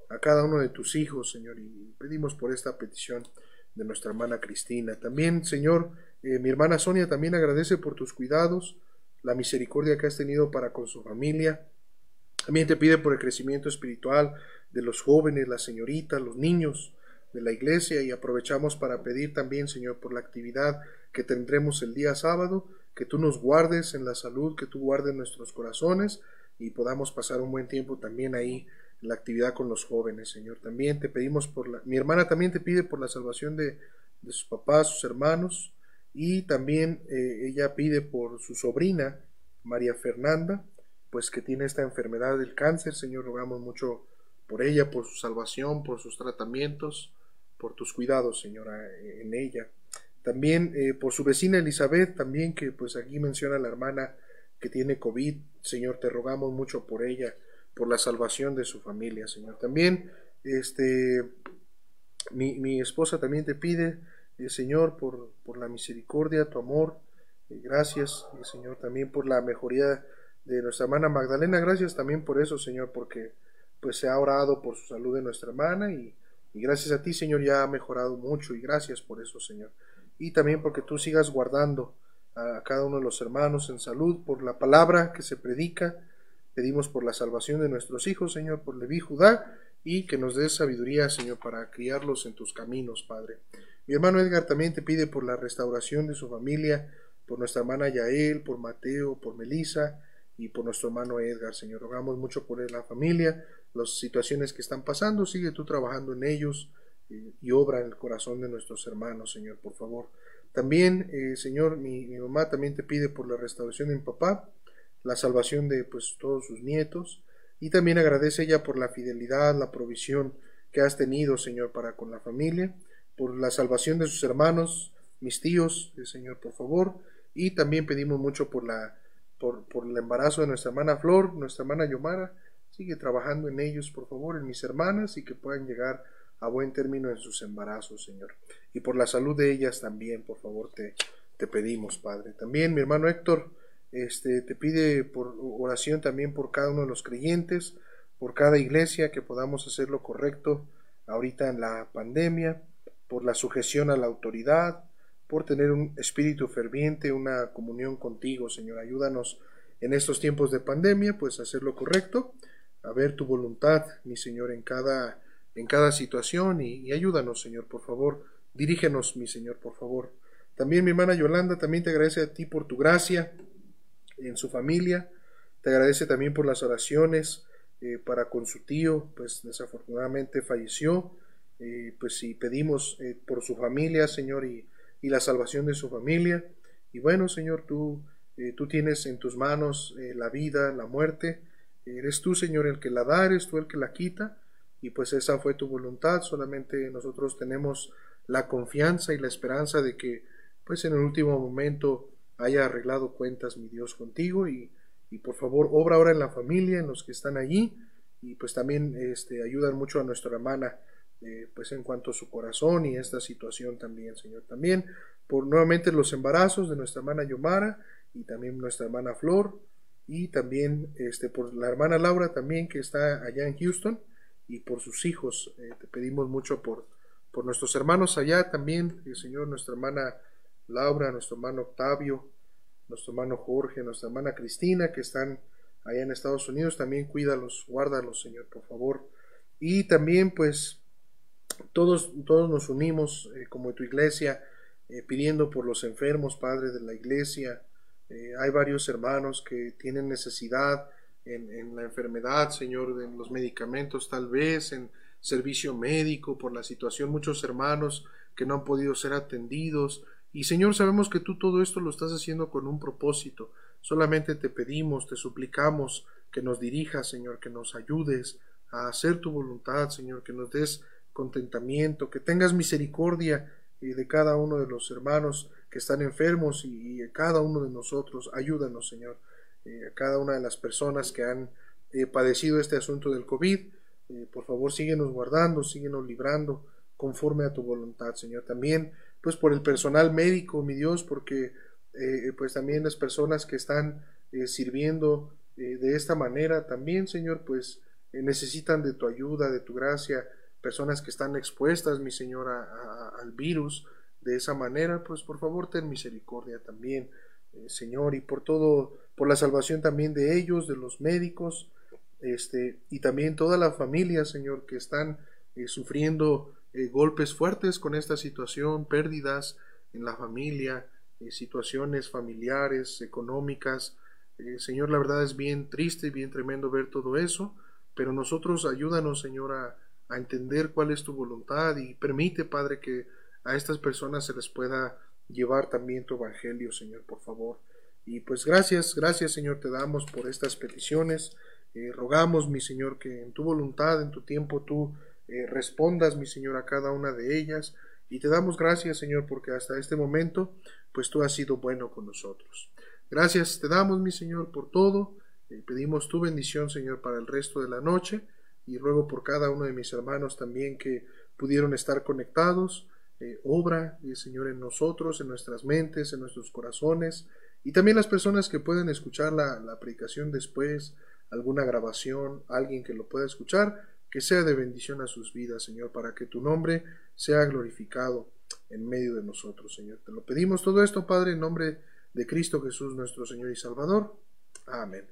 a cada uno de tus hijos, Señor. Y pedimos por esta petición de nuestra hermana Cristina. También, Señor, eh, mi hermana Sonia también agradece por tus cuidados, la misericordia que has tenido para con su familia. También te pide por el crecimiento espiritual de los jóvenes, las señoritas, los niños, de la iglesia y aprovechamos para pedir también, Señor, por la actividad que tendremos el día sábado, que tú nos guardes en la salud, que tú guardes nuestros corazones y podamos pasar un buen tiempo también ahí en la actividad con los jóvenes, Señor. También te pedimos por la... Mi hermana también te pide por la salvación de, de sus papás, sus hermanos, y también eh, ella pide por su sobrina, María Fernanda, pues que tiene esta enfermedad del cáncer, Señor, rogamos mucho por ella, por su salvación, por sus tratamientos, por tus cuidados, Señora, en ella. También eh, por su vecina Elizabeth, también que pues aquí menciona la hermana que tiene COVID, Señor, te rogamos mucho por ella, por la salvación de su familia, Señor. También, este, mi, mi esposa también te pide eh, Señor, por, por, la misericordia, tu amor. Eh, gracias, eh, Señor, también por la mejoría de nuestra hermana Magdalena. Gracias también por eso, Señor, porque pues se ha orado por su salud de nuestra hermana y, gracias a ti, Señor, ya ha mejorado mucho y gracias por eso, Señor. Y también porque tú sigas guardando a cada uno de los hermanos en salud, por la palabra que se predica. Pedimos por la salvación de nuestros hijos, Señor, por Leví Judá, y que nos des sabiduría, Señor, para criarlos en tus caminos, Padre. Mi hermano Edgar también te pide por la restauración de su familia, por nuestra hermana Yael, por Mateo, por Melisa y por nuestro hermano Edgar, Señor. Rogamos mucho por la familia, las situaciones que están pasando, sigue tú trabajando en ellos y, obra en el corazón de nuestros hermanos, Señor, por favor. También, eh, Señor, mi, mamá también te pide por la restauración de mi papá, la salvación de pues todos sus nietos y también agradece ella por la fidelidad, la provisión que has tenido, Señor, para con la familia por la salvación de sus hermanos, mis tíos, el Señor, por favor, y también pedimos mucho por la por, por, el embarazo de nuestra hermana Flor, nuestra hermana Yomara, sigue trabajando en ellos, por favor, en mis hermanas, y que puedan llegar a buen término en sus embarazos, Señor. Y por la salud de ellas también, por favor, te, te pedimos, Padre. También mi hermano Héctor, este, te pide por oración también por cada uno de los creyentes, por cada iglesia, que podamos hacer lo correcto ahorita en la pandemia por la sujeción a la autoridad, por tener un espíritu ferviente, una comunión contigo, Señor. Ayúdanos en estos tiempos de pandemia, pues a hacer lo correcto, a ver tu voluntad, mi Señor, en cada, en cada situación y, ayúdanos, Señor, por favor. Dirígenos, mi Señor, por favor. También mi hermana Yolanda también te agradece a ti por tu gracia en su familia. Te agradece también por las oraciones eh, para con su tío, pues desafortunadamente falleció. Eh, pues si pedimos eh, por su familia, Señor, y, y, la salvación de su familia. Y bueno, Señor, tú, eh, tú tienes en tus manos la vida, la muerte. Eres tú, Señor, el que la da, eres tú el que la quita. Y pues esa fue tu voluntad. Solamente nosotros tenemos la confianza y la esperanza de que, pues en el último momento, haya arreglado cuentas, mi Dios, contigo. Y, y por favor, obra ahora en la familia, en los que están allí. Y pues también este, ayudan mucho a nuestra hermana eh, pues en cuanto a su corazón y esta situación también, Señor. También por nuevamente los embarazos de nuestra hermana Yomara y también nuestra hermana Flor y también este, por la hermana Laura también que está allá en Houston y por sus hijos. Eh, te pedimos mucho por, por nuestros hermanos allá también, el Señor, nuestra hermana Laura, nuestro hermano Octavio, nuestro hermano Jorge, nuestra hermana Cristina que están allá en Estados Unidos, también cuídalos, guárdalos, Señor, por favor. Y también pues todos, todos nos unimos eh, como tu iglesia eh, pidiendo por los enfermos, Padre de la iglesia. Eh, hay varios hermanos que tienen necesidad en, la enfermedad, Señor, en los medicamentos tal vez, en servicio médico, por la situación, muchos hermanos que no han podido ser atendidos. Y Señor, sabemos que tú todo esto lo estás haciendo con un propósito. Solamente te pedimos, te suplicamos que nos dirijas, Señor, que nos ayudes a hacer tu voluntad, Señor, que nos des contentamiento, que tengas misericordia eh, de cada uno de los hermanos que están enfermos y, a cada uno de nosotros. Ayúdanos, Señor, eh, a cada una de las personas que han eh, padecido este asunto del COVID. por favor, síguenos guardando, síguenos librando conforme a tu voluntad, Señor. También, pues por el personal médico, mi Dios, porque pues también las personas que están sirviendo de esta manera, también, Señor, pues necesitan de tu ayuda, de tu gracia, personas que están expuestas, mi Señor, al virus de esa manera, pues por favor ten misericordia también, eh, Señor, y por todo, por la salvación también de ellos, de los médicos, este, y también toda la familia, Señor, que están eh, sufriendo eh, golpes fuertes con esta situación, pérdidas en la familia, situaciones familiares, económicas. Señor, la verdad es bien triste y bien tremendo ver todo eso, pero nosotros ayúdanos, Señor, a, a entender cuál es tu voluntad y permite, Padre, que a estas personas se les pueda llevar también tu evangelio, Señor, por favor. Y pues gracias, gracias, Señor, te damos por estas peticiones. Eh, rogamos, mi Señor, que en tu voluntad, en tu tiempo, tú eh, respondas, mi Señor, a cada una de ellas. Y te damos gracias, Señor, porque hasta este momento, pues tú has sido bueno con nosotros. Gracias te damos, mi Señor, por todo. Eh, pedimos tu bendición, Señor, para el resto de la noche. Y ruego por cada uno de mis hermanos también que pudieron estar conectados. obra, Señor, en nosotros, en nuestras mentes, en nuestros corazones. Y también las personas que pueden escuchar la, la predicación después, alguna grabación, alguien que lo pueda escuchar, que sea de bendición a sus vidas, Señor, para que tu nombre sea glorificado en medio de nosotros, Señor. Te lo pedimos todo esto, Padre, en nombre de Cristo Jesús, nuestro Señor y Salvador. Amén.